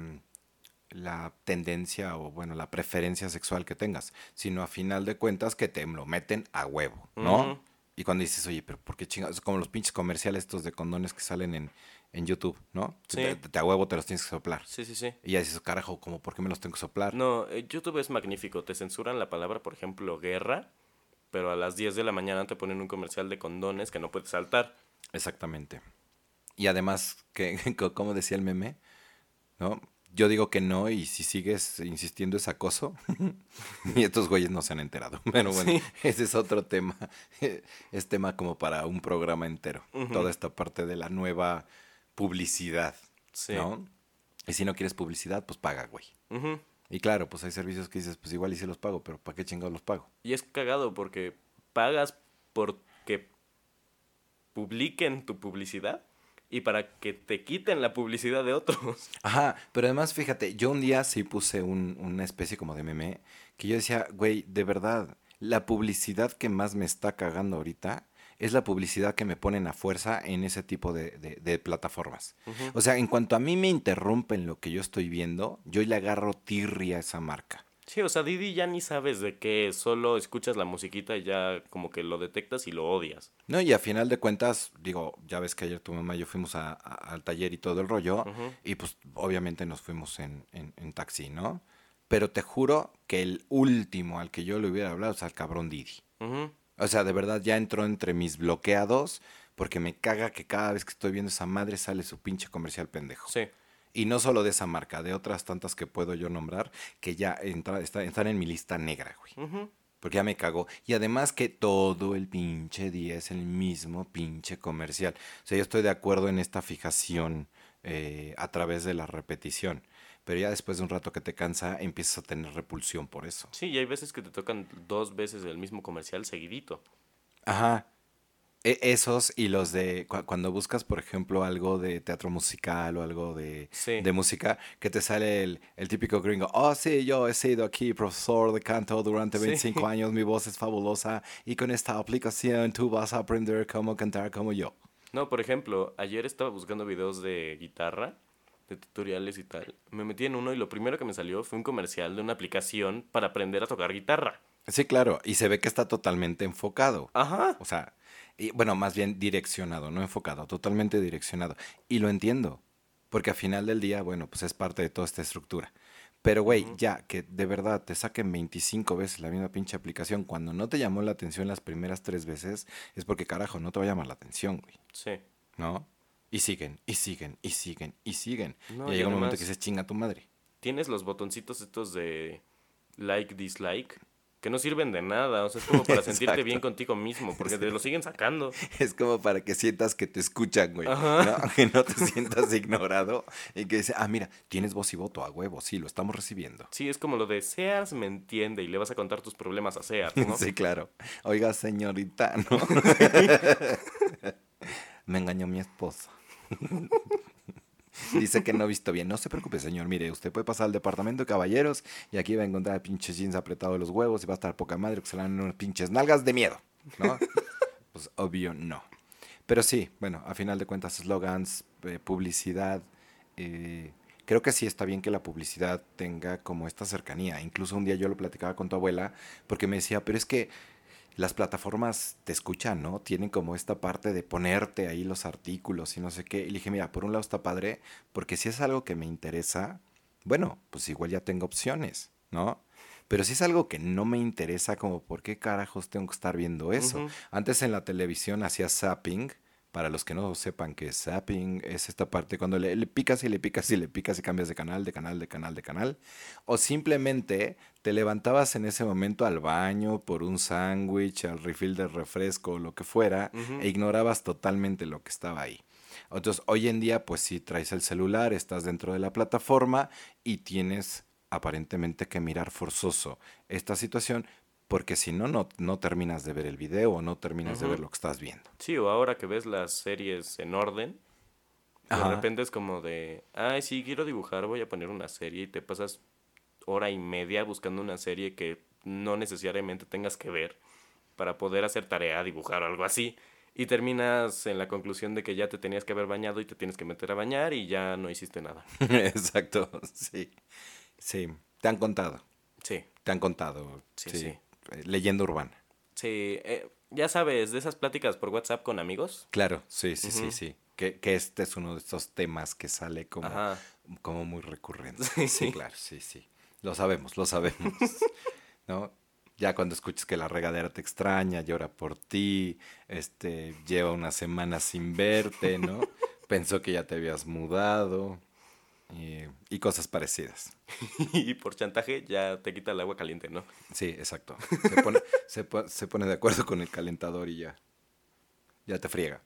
la tendencia o, bueno, la preferencia sexual que tengas, sino a final de cuentas que te lo meten a huevo, ¿no? Y cuando dices, oye, pero ¿por qué chingados? Como los pinches comerciales estos de condones que salen en, en YouTube, ¿no? Sí. Te, a huevo te los tienes que soplar. Sí, sí, sí. Y ya dices, carajo, como, ¿por qué me los tengo que soplar? No, eh, YouTube es magnífico. Te censuran la palabra, por ejemplo, guerra, pero a las 10 de la mañana te ponen un comercial de condones que no puedes saltar. Exactamente. Y además, que, como decía el meme, ¿no? Yo digo que no y si sigues insistiendo es acoso. y estos güeyes no se han enterado. Pero bueno, ese es otro tema. Es tema como para un programa entero. Toda esta parte de la nueva publicidad. ¿No? Y si no quieres publicidad, pues paga, güey. Y claro, pues hay servicios que dices, pues igual y si los pago, pero ¿para qué chingados los pago? Y es cagado porque pagas porque publiquen tu publicidad y para que te quiten la publicidad de otros. Ajá, pero además fíjate, yo un día sí puse un, una especie como de meme que yo decía, güey, de verdad, la publicidad que más me está cagando ahorita es la publicidad que me ponen a fuerza en ese tipo de, de, plataformas. O sea, en cuanto a mí me interrumpen lo que yo estoy viendo, yo le agarro tirria a esa marca. Sí, o sea, Didi ya ni sabes de qué, solo escuchas la musiquita y ya como que lo detectas y lo odias. No, y a final de cuentas, digo, ya ves que ayer tu mamá y yo fuimos al taller y todo el rollo, y pues obviamente nos fuimos en, en, taxi, ¿no? Pero te juro que el último al que yo le hubiera hablado es al cabrón Didi. O sea, de verdad ya entró entre mis bloqueados porque me caga que cada vez que estoy viendo esa madre sale su pinche comercial pendejo. Sí. Y no solo de esa marca, de otras tantas que puedo yo nombrar, que ya entra, está, están en mi lista negra, güey. Porque ya me cagó. Y además que todo el pinche día es el mismo pinche comercial. O sea, yo estoy de acuerdo en esta fijación eh, a través de la repetición. Pero ya después de un rato que te cansa, empiezas a tener repulsión por eso. Sí, y hay veces que te tocan dos veces el mismo comercial seguidito. Ajá. E, esos y los de cuando buscas, por ejemplo, algo de teatro musical o algo de, de música, que te sale el, el, típico gringo, oh sí, yo he sido aquí profesor de canto durante 25 años, mi voz es fabulosa y con esta aplicación tú vas a aprender cómo cantar como yo. No, por ejemplo, ayer estaba buscando videos de guitarra, de tutoriales y tal. Me metí en uno y lo primero que me salió fue un comercial de una aplicación para aprender a tocar guitarra. Sí, claro, y se ve que está totalmente enfocado. Ajá. O sea, y, bueno, más bien direccionado, no enfocado, totalmente direccionado. Y lo entiendo, porque al final del día, bueno, pues es parte de toda esta estructura. Pero, güey, ya que de verdad te saquen 25 veces la misma pinche aplicación cuando no te llamó la atención las primeras tres veces, es porque carajo, no te va a llamar la atención, güey. Sí. ¿No? Y siguen, y siguen, y siguen, y siguen. y llega un momento que se chinga tu madre. Tienes los botoncitos estos de like, dislike que no sirven de nada, o sea, es como para sentirte bien contigo mismo, porque te lo siguen sacando. Es como para que sientas que te escuchan, güey, ¿no? que no te sientas ignorado y que dice, ah, mira, tienes voz y voto a huevo, sí, lo estamos recibiendo. Sí, es como lo de Sears me entiende y le vas a contar tus problemas a Sears, ¿no? sí, claro. Oiga, señorita, ¿no? me engañó mi esposa. Dice que no ha visto bien. No se preocupe, señor. Mire, usted puede pasar al departamento de caballeros y aquí va a encontrar pinches jeans apretados de los huevos y va a estar poca madre que se le dan unas pinches nalgas de miedo. ¿No? pues obvio no. Pero sí, bueno, a final de cuentas, slogans, eh, publicidad. Eh, creo que sí está bien que la publicidad tenga como esta cercanía. Incluso un día yo lo platicaba con tu abuela porque me decía, pero es que las plataformas te escuchan, ¿no? Tienen como esta parte de ponerte ahí los artículos y no sé qué. Y le dije, mira, por un lado está padre, porque si es algo que me interesa, bueno, pues igual ya tengo opciones, ¿no? Pero si es algo que no me interesa, como por qué carajos tengo que estar viendo eso. Antes en la televisión hacía zapping Para los que no sepan que zapping es esta parte cuando le, le, picas y le picas y le picas y cambias de canal, de canal, de canal, de canal. O simplemente te levantabas en ese momento al baño por un sándwich, al refill de refresco o lo que fuera e ignorabas totalmente lo que estaba ahí. Entonces, hoy en día, pues si traes el celular, estás dentro de la plataforma y tienes aparentemente que mirar forzoso esta situación, porque si no, no, terminas de ver el video o no terminas de ver lo que estás viendo. Sí, o ahora que ves las series en orden, de repente es como de, ay, sí, quiero dibujar, voy a poner una serie y te pasas hora y media buscando una serie que no necesariamente tengas que ver para poder hacer tarea, dibujar o algo así. Y terminas en la conclusión de que ya te tenías que haber bañado y te tienes que meter a bañar y ya no hiciste nada. Exacto, sí. Sí, te han contado. Sí. Te han contado. Sí, sí. Leyenda urbana. Sí, eh, ya sabes, de esas pláticas por WhatsApp con amigos. Claro, sí, sí, sí, sí. Que, que, este es uno de estos temas que sale como, como muy recurrente. Sí. claro, sí, sí. Lo sabemos, lo sabemos. ¿No? Ya cuando escuches que la regadera te extraña, llora por ti, este, lleva una semana sin verte, ¿no? Pensó que ya te habías mudado y, cosas parecidas. y por chantaje ya te quita el agua caliente, ¿no? Sí, exacto. Se pone, se, pone de acuerdo con el calentador y ya, ya te friega.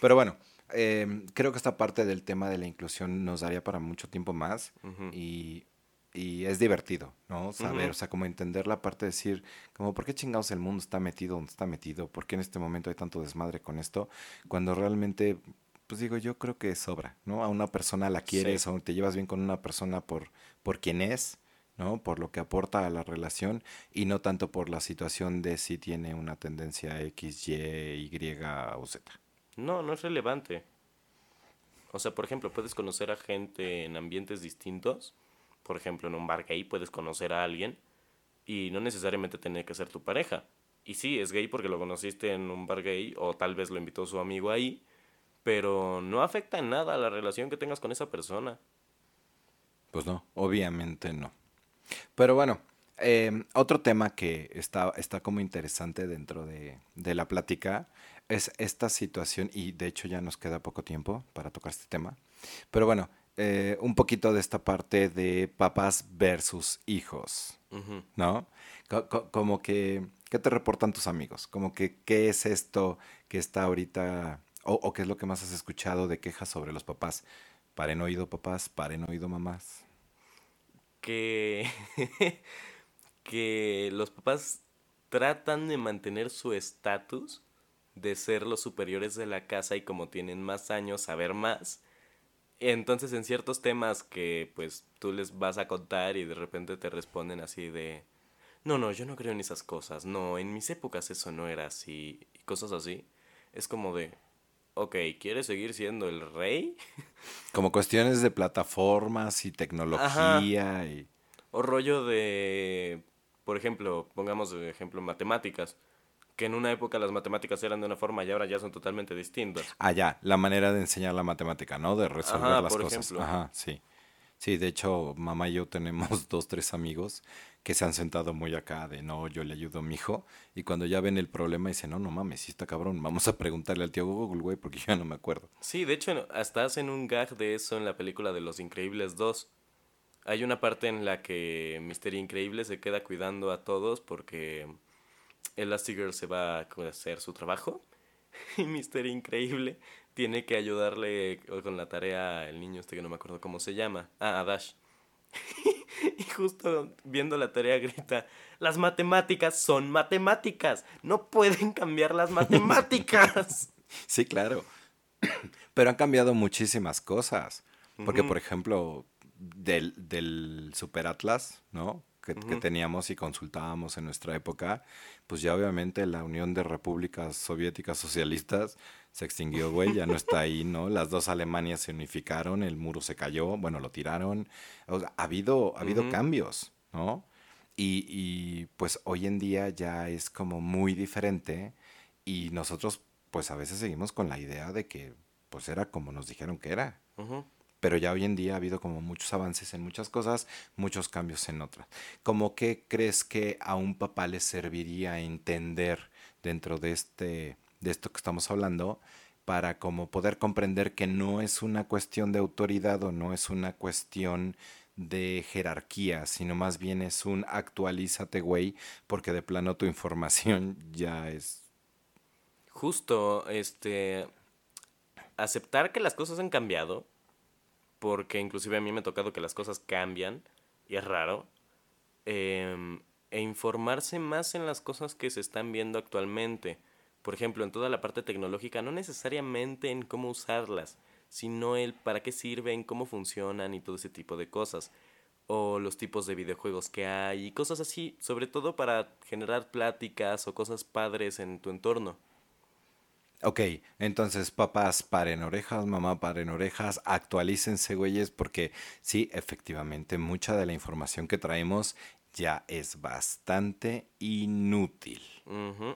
Pero bueno, em, creo que esta parte del tema de la inclusión nos daría para mucho tiempo más y, y, es divertido, ¿no? Saber, o sea, como entender la parte de decir, como, ¿por qué chingados el mundo está metido donde está metido? ¿Por qué en este momento hay tanto desmadre con esto? Cuando realmente pues digo, yo creo que sobra, ¿no? A una persona la quieres o te llevas bien con una persona por, por quien es, ¿no? Por lo que aporta a la relación y no tanto por la situación de si tiene una tendencia X, Y, Y o Z. No, no es relevante. O sea, por ejemplo, puedes conocer a gente en ambientes distintos. Por ejemplo, en un bar gay puedes conocer a alguien y no necesariamente tiene que ser tu pareja. Y sí, es gay porque lo conociste en un bar gay o tal vez lo invitó su amigo ahí pero no afecta en nada a la relación que tengas con esa persona. Pues no, obviamente no. Pero bueno, em, otro tema que está, está como interesante dentro de, la plática es esta situación, y de hecho ya nos queda poco tiempo para tocar este tema, pero bueno, eh, un poquito de esta parte de papás versus hijos, ¿no? como que, ¿qué te reportan tus amigos? Como que, ¿qué es esto que está ahorita o, qué es lo que más has escuchado de quejas sobre los papás? Paren oído papás, paren oído mamás. Que, que los papás tratan de mantener su estatus de ser los superiores de la casa y como tienen más años, saber más. Entonces en ciertos temas que pues tú les vas a contar y de repente te responden así de, no, no, yo no creo en esas cosas, no, en mis épocas eso no era así, y cosas así. Es como de, ok, ¿quieres seguir siendo el rey? Como cuestiones de plataformas y tecnología y... O rollo de, por ejemplo, pongamos de ejemplo matemáticas, que en una época las matemáticas eran de una forma y ahora ya son totalmente distintas. Ah, ya, la manera de enseñar la matemática, ¿no? De resolver las cosas. Ajá, sí. Sí, de hecho, mamá y yo tenemos dos, tres amigos que se han sentado muy acá de no, yo le ayudo a mi hijo. Y cuando ya ven el problema dicen, no, no mames, sí está cabrón, vamos a preguntarle al tío Google, güey, porque yo ya no me acuerdo. Sí, de hecho, hasta hacen un gag de eso en la película de Los Increíbles 2. Hay una parte en la que Mister Increíble se queda cuidando a todos porque Elastigirl se va a hacer su trabajo. Y Mister Increíble tiene que ayudarle con la tarea al niño este que no me acuerdo cómo se llama. Ah, a Dash. y justo viendo la tarea grita, las matemáticas son matemáticas, no pueden cambiar las matemáticas. sí, claro. Pero han cambiado muchísimas cosas. Porque, por ejemplo, del, del Super Atlas, ¿no? Que, que, teníamos y consultábamos en nuestra época, pues ya obviamente la Unión de Repúblicas Soviéticas Socialistas se extinguió, güey, ya no está ahí, ¿no? Las dos Alemanias se unificaron, el muro se cayó, bueno, lo tiraron. ha habido, ha habido cambios, ¿no? Y, y, pues hoy en día ya es como muy diferente y nosotros pues a veces seguimos con la idea de que pues era como nos dijeron que era. Pero ya hoy en día ha habido como muchos avances en muchas cosas, muchos cambios en otras. ¿Cómo qué crees que a un papá le serviría entender dentro de este de esto que estamos hablando, para como poder comprender que no es una cuestión de autoridad o no es una cuestión de jerarquía, sino más bien es un actualízate, güey, porque de plano tu información ya es... Justo, este, aceptar que las cosas han cambiado, porque inclusive a mí me ha tocado que las cosas cambian, y es raro, em, e informarse más en las cosas que se están viendo actualmente. Por ejemplo, en toda la parte tecnológica, no necesariamente en cómo usarlas, sino el para qué sirven, cómo funcionan y todo ese tipo de cosas. O los tipos de videojuegos que hay y cosas así, sobre todo para generar pláticas o cosas padres en tu entorno. Ok, entonces papás paren orejas, mamá paren orejas, actualícense, güeyes, porque sí, efectivamente, mucha de la información que traemos ya es bastante inútil,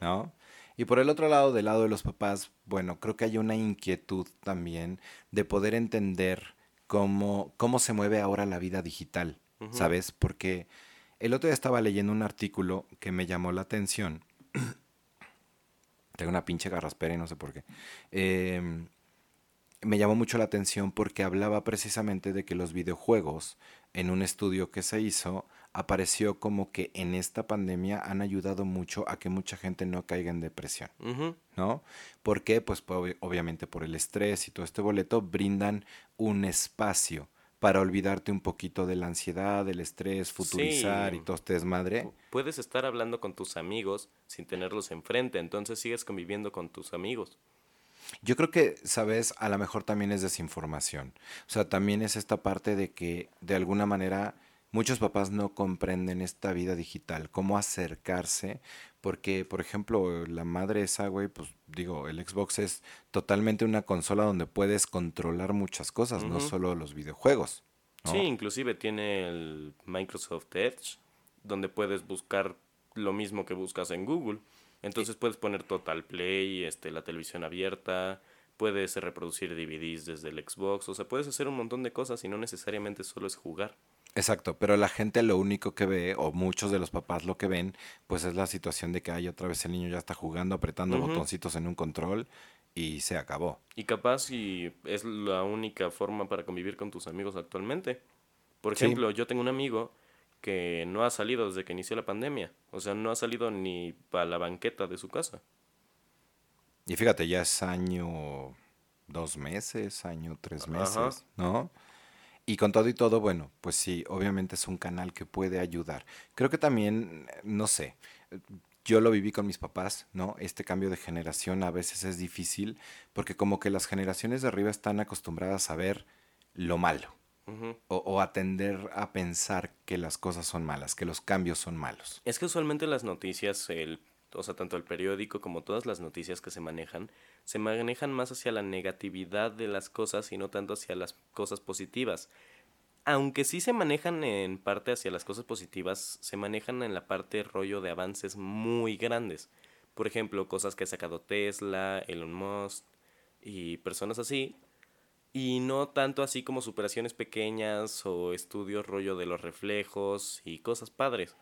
¿no? Y por el otro lado, del lado de los papás, bueno, creo que hay una inquietud también de poder entender cómo, cómo se mueve ahora la vida digital, ¿sabes? Porque el otro día estaba leyendo un artículo que me llamó la atención. Tengo una pinche garraspera y no sé por qué. Em, me llamó mucho la atención porque hablaba precisamente de que los videojuegos, en un estudio que se hizo, apareció como que en esta pandemia han ayudado mucho a que mucha gente no caiga en depresión, ¿no? ¿Por qué? Pues obviamente por el estrés y todo este boleto brindan un espacio para olvidarte un poquito de la ansiedad, del estrés, futurizar y todo este desmadre. Puedes estar hablando con tus amigos sin tenerlos enfrente, entonces sigues conviviendo con tus amigos. Yo creo que, sabes, a lo mejor también es desinformación. O sea, también es esta parte de que de alguna manera muchos papás no comprenden esta vida digital, cómo acercarse, porque, por ejemplo, la madre esa, güey, pues digo, el Xbox es totalmente una consola donde puedes controlar muchas cosas, no solo los videojuegos. Sí, inclusive tiene el Microsoft Edge, donde puedes buscar lo mismo que buscas en Google. Entonces puedes poner Total Play, este, la televisión abierta, puedes reproducir DVDs desde el Xbox, o sea, puedes hacer un montón de cosas y no necesariamente solo es jugar. Exacto, pero la gente lo único que ve, o muchos de los papás lo que ven, pues es la situación de que hay otra vez el niño ya está jugando, apretando botoncitos en un control y se acabó. Y capaz si es la única forma para convivir con tus amigos actualmente. Por ejemplo, yo tengo un amigo que no ha salido desde que inició la pandemia, o sea, no ha salido ni para la banqueta de su casa. Y fíjate, ya es año dos meses, año tres meses, ¿no? Y con todo y todo, bueno, pues sí, obviamente es un canal que puede ayudar. Creo que también, no sé, yo lo viví con mis papás, ¿no? Este cambio de generación a veces es difícil porque como que las generaciones de arriba están acostumbradas a ver lo malo o, o a tender a pensar que las cosas son malas, que los cambios son malos. Es que usualmente las noticias, el, o sea, tanto el periódico como todas las noticias que se manejan, se manejan más hacia la negatividad de las cosas y no tanto hacia las cosas positivas. Aunque sí se manejan en parte hacia las cosas positivas, se manejan en la parte rollo de avances muy grandes. Por ejemplo, cosas que ha sacado Tesla, Elon Musk y personas así. Y no tanto así como superaciones pequeñas o estudios rollo de los reflejos y cosas padres.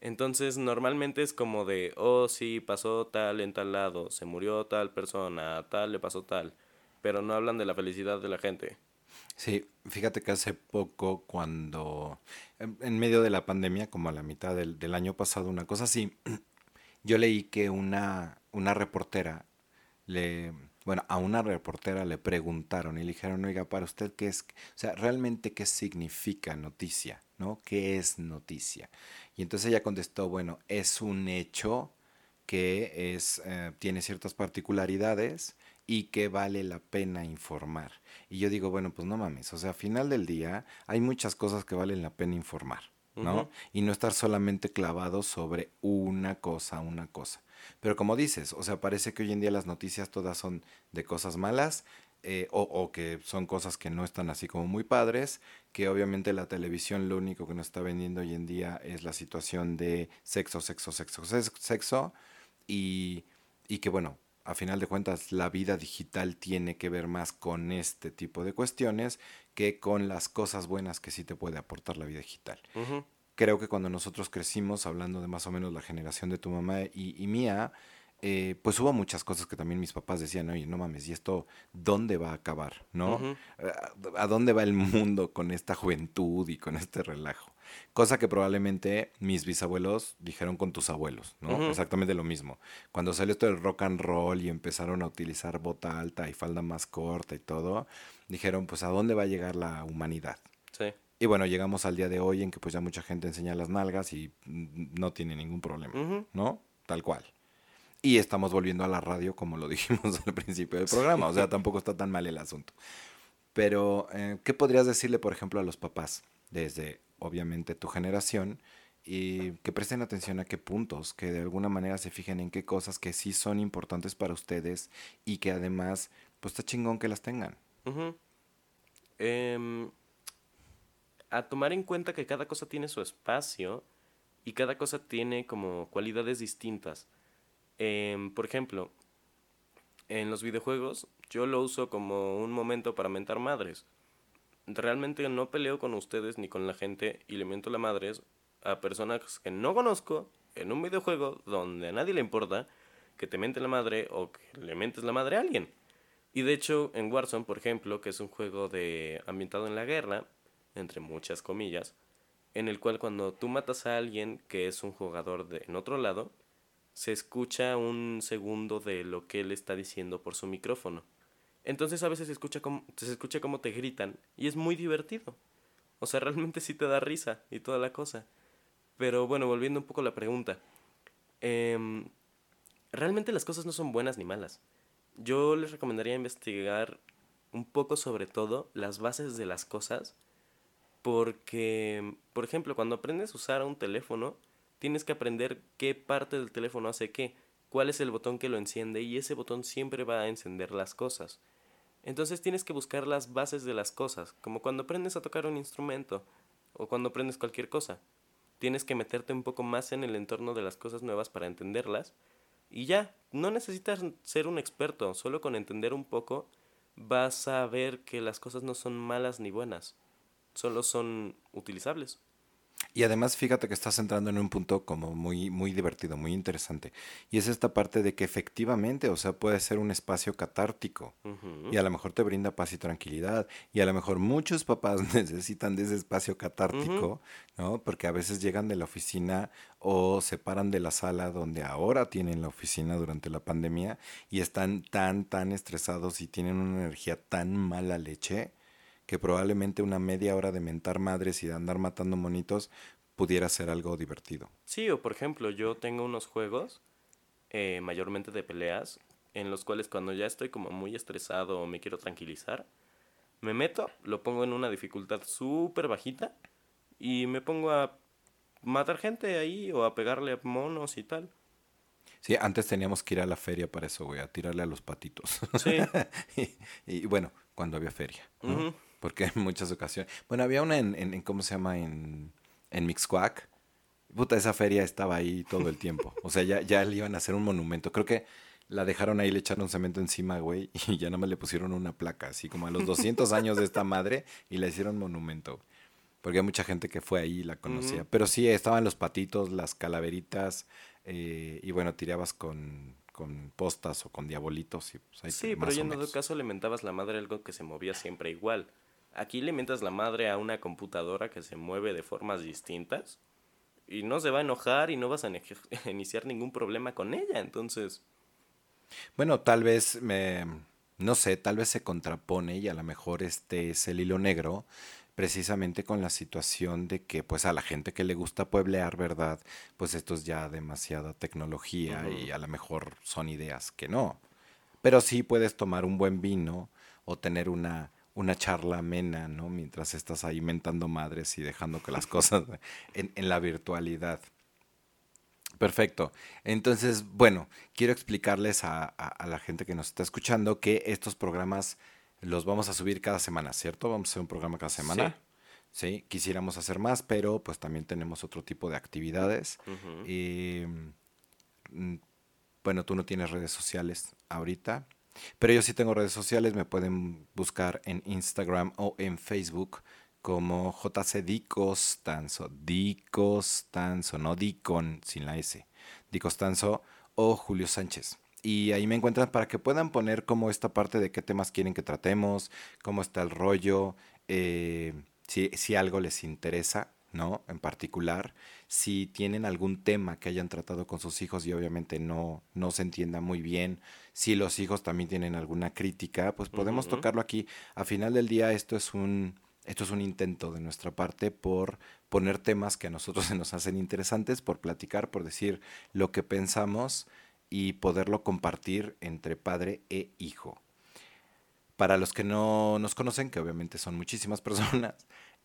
Entonces normalmente es como de, oh sí, pasó tal en tal lado, se murió tal persona, tal le pasó tal, pero no hablan de la felicidad de la gente. Sí, fíjate que hace poco cuando, en, medio de la pandemia, como a la mitad del, del, año pasado, una cosa así, yo leí que una, una reportera le, bueno, a una reportera le preguntaron y le dijeron, oiga, para usted qué es, o sea, realmente qué significa noticia, ¿no? ¿Qué es noticia? Y entonces ella contestó, bueno, es un hecho que es, eh, tiene ciertas particularidades y que vale la pena informar. Y yo digo, bueno, pues no mames, o sea, a final del día hay muchas cosas que valen la pena informar, ¿no? Y no estar solamente clavado sobre una cosa, una cosa. Pero como dices, o sea, parece que hoy en día las noticias todas son de cosas malas eh, o, o, que son cosas que no están así como muy padres, que obviamente la televisión lo único que nos está vendiendo hoy en día es la situación de sexo, sexo, sexo, sexo, sexo y, y que bueno, a final de cuentas la vida digital tiene que ver más con este tipo de cuestiones que con las cosas buenas que sí te puede aportar la vida digital. Creo que cuando nosotros crecimos, hablando de más o menos la generación de tu mamá y, y mía, eh, pues hubo muchas cosas que también mis papás decían, oye, no mames, ¿y esto dónde va a acabar? ¿No? ¿A- ¿A dónde va el mundo con esta juventud y con este relajo? Cosa que probablemente mis bisabuelos dijeron con tus abuelos, ¿no? Exactamente lo mismo. Cuando salió esto del rock and roll y empezaron a utilizar bota alta y falda más corta y todo, dijeron, pues, ¿a dónde va a llegar la humanidad? Sí. Y bueno, llegamos al día de hoy en que pues ya mucha gente enseña las nalgas y no tiene ningún problema. ¿no? Tal cual. Y estamos volviendo a la radio como lo dijimos al principio del programa, o sea, tampoco está tan mal el asunto. Pero, eh, ¿qué podrías decirle, por ejemplo, a los papás desde, obviamente, tu generación y que presten atención a qué puntos, que de alguna manera se fijen en qué cosas que sí son importantes para ustedes y que además, pues está chingón que las tengan? Em, a tomar en cuenta que cada cosa tiene su espacio y cada cosa tiene como cualidades distintas. Em, por ejemplo, en los videojuegos yo lo uso como un momento para mentar madres. Realmente no peleo con ustedes ni con la gente y le miento la madres a personas que no conozco en un videojuego donde a nadie le importa que te mente la madre o que le mentes la madre a alguien. Y de hecho, en Warzone, por ejemplo, que es un juego de ambientado en la guerra, entre muchas comillas, en el cual cuando tú matas a alguien que es un jugador de en otro lado, se escucha un segundo de lo que él está diciendo por su micrófono. Entonces a veces se escucha como, se escucha como te gritan y es muy divertido. O sea, realmente sí te da risa y toda la cosa. Pero bueno, volviendo un poco a la pregunta. em, realmente las cosas no son buenas ni malas. Yo les recomendaría investigar un poco sobre todo las bases de las cosas. Porque, por ejemplo, cuando aprendes a usar un teléfono, tienes que aprender qué parte del teléfono hace qué, cuál es el botón que lo enciende y ese botón siempre va a encender las cosas. Entonces tienes que buscar las bases de las cosas, como cuando aprendes a tocar un instrumento o cuando aprendes cualquier cosa. Tienes que meterte un poco más en el entorno de las cosas nuevas para entenderlas y ya, no necesitas ser un experto, solo con entender un poco vas a ver que las cosas no son malas ni buenas, solo son utilizables. Y además, fíjate que estás entrando en un punto como muy, muy divertido, muy interesante. Y es esta parte de que efectivamente, o sea, puede ser un espacio catártico. Y a lo mejor te brinda paz y tranquilidad. Y a lo mejor muchos papás necesitan de ese espacio catártico, ¿no? Porque a veces llegan de la oficina o se paran de la sala donde ahora tienen la oficina durante la pandemia y están tan, tan estresados y tienen una energía tan mala leche que probablemente una media hora de mentar madres y de andar matando monitos pudiera ser algo divertido. Sí, o por ejemplo, yo tengo unos juegos, eh, mayormente de peleas, en los cuales cuando ya estoy como muy estresado o me quiero tranquilizar, me meto, lo pongo en una dificultad súper bajita y me pongo a matar gente ahí o a pegarle a monos y tal. Sí, antes teníamos que ir a la feria para eso, güey, a tirarle a los patitos. Sí. y, y bueno, cuando había feria, ¿no? Porque en muchas ocasiones. Bueno, había una en, en- en- ¿cómo se llama? En, en Mixcoac. Puta, esa feria estaba ahí todo el tiempo. O sea, ya, ya le iban a hacer un monumento. Creo que la dejaron ahí, le echaron cemento encima, güey, y ya nada más le pusieron una placa, así como a los 200 años de esta madre, y le hicieron monumento. Porque hay mucha gente que fue ahí y la conocía. Pero sí, estaban los patitos, las calaveritas, eh, y bueno, tirabas con, con postas o con diabolitos. Y pues ahí Sí, pero ya en todo caso le mentabas la madre algo que se movía siempre igual. Aquí le mentas la madre a una computadora que se mueve de formas distintas y no se va a enojar y no vas a iniciar ningún problema con ella. Entonces, Bueno, tal vez me, no sé, tal vez se contrapone y a lo mejor este es el hilo negro precisamente con la situación de que pues a la gente que le gusta pueblear, ¿verdad? Pues esto es ya demasiada tecnología y a lo mejor son ideas que no. Pero sí puedes tomar un buen vino o tener una, una charla amena, ¿no? Mientras estás ahí mentando madres y dejando que las cosas en, en la virtualidad. Perfecto. Entonces, bueno, quiero explicarles a, a- a la gente que nos está escuchando que estos programas los vamos a subir cada semana, ¿cierto? Vamos a hacer un programa cada semana. Sí, quisiéramos hacer más, pero pues también tenemos otro tipo de actividades. Y, mm, bueno, tú no tienes redes sociales ahorita, pero yo sí tengo redes sociales. Me pueden buscar en Instagram o en Facebook como JC Dicostanzo. Dicostanzo, no Dicon sin la S. Dicostanzo o Julio Sánchez. Y ahí me encuentran para que puedan poner como esta parte de qué temas quieren que tratemos, cómo está el rollo, eh, si, si algo les interesa, ¿no? En particular, si tienen algún tema que hayan tratado con sus hijos y obviamente no, no se entienda muy bien, si los hijos también tienen alguna crítica, pues podemos tocarlo aquí. A final del día esto es un, esto es un intento de nuestra parte por poner temas que a nosotros se nos hacen interesantes, por platicar, por decir lo que pensamos y poderlo compartir entre padre e hijo. Para los que no nos conocen, que obviamente son muchísimas personas,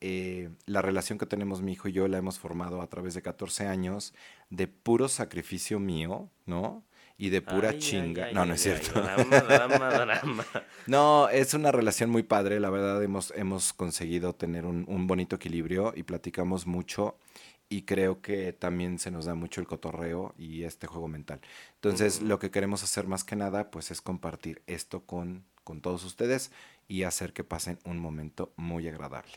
eh, la relación que tenemos mi hijo y yo la hemos formado a través de 14 años de puro sacrificio mío, ¿no? Y de pura Ay, chinga. ay, no, no es cierto. drama, drama, drama. No, es una relación muy padre, la verdad hemos, hemos conseguido tener un, un bonito equilibrio y platicamos mucho y creo que también se nos da mucho el cotorreo y este juego mental. Entonces, lo que queremos hacer más que nada, pues es compartir esto con, con todos ustedes y hacer que pasen un momento muy agradable.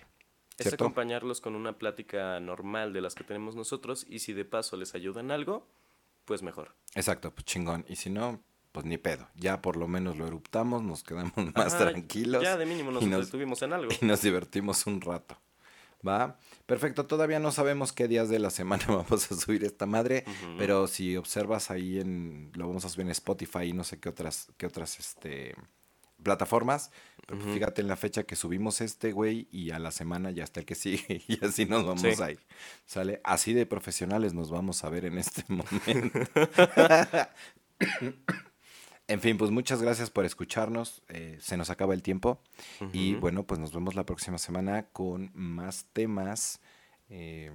Es acompañarlos con una plática normal de las que tenemos nosotros y si de paso les ayuda en algo, pues mejor. Exacto, pues chingón. Y si no, pues ni pedo. Ya por lo menos lo eruptamos, nos quedamos más Ajá, tranquilos. Ya de mínimo nos, entretuvimos en algo. y nos divertimos un rato. ¿Va? Perfecto, todavía no sabemos qué días de la semana vamos a subir esta madre, pero si observas ahí en, lo vamos a subir en Spotify y no sé qué otras, qué otras, este, plataformas, pero pues fíjate en la fecha que subimos este, güey, y a la semana ya está el que sigue, y así nos vamos Sí. a ir, ¿sale? Así de profesionales nos vamos a ver en este momento. En fin, pues muchas gracias por escucharnos. eh, se nos acaba el tiempo. Y bueno, pues nos vemos la próxima semana con más temas, eh,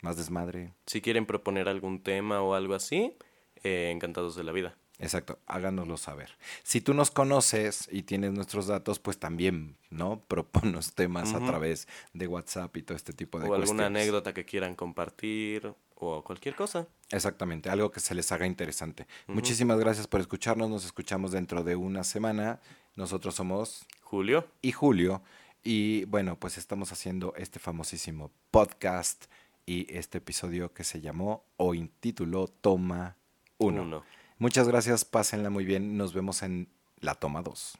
más desmadre. Si quieren proponer algún tema o algo así, eh, encantados de la vida. Exacto, háganoslo saber. Si tú nos conoces y tienes nuestros datos, pues también, ¿no? Proponos temas a través de WhatsApp y todo este tipo de O alguna anécdota que quieran compartir o cualquier cosa. Exactamente, algo que se les haga interesante. Muchísimas gracias por escucharnos. Nos escuchamos dentro de una semana. Nosotros somos Julio, y Julio. Y bueno, pues estamos haciendo este famosísimo podcast y este episodio que se llamó o intituló Toma 1. Muchas gracias, pásenla muy bien. Nos vemos en la toma 2.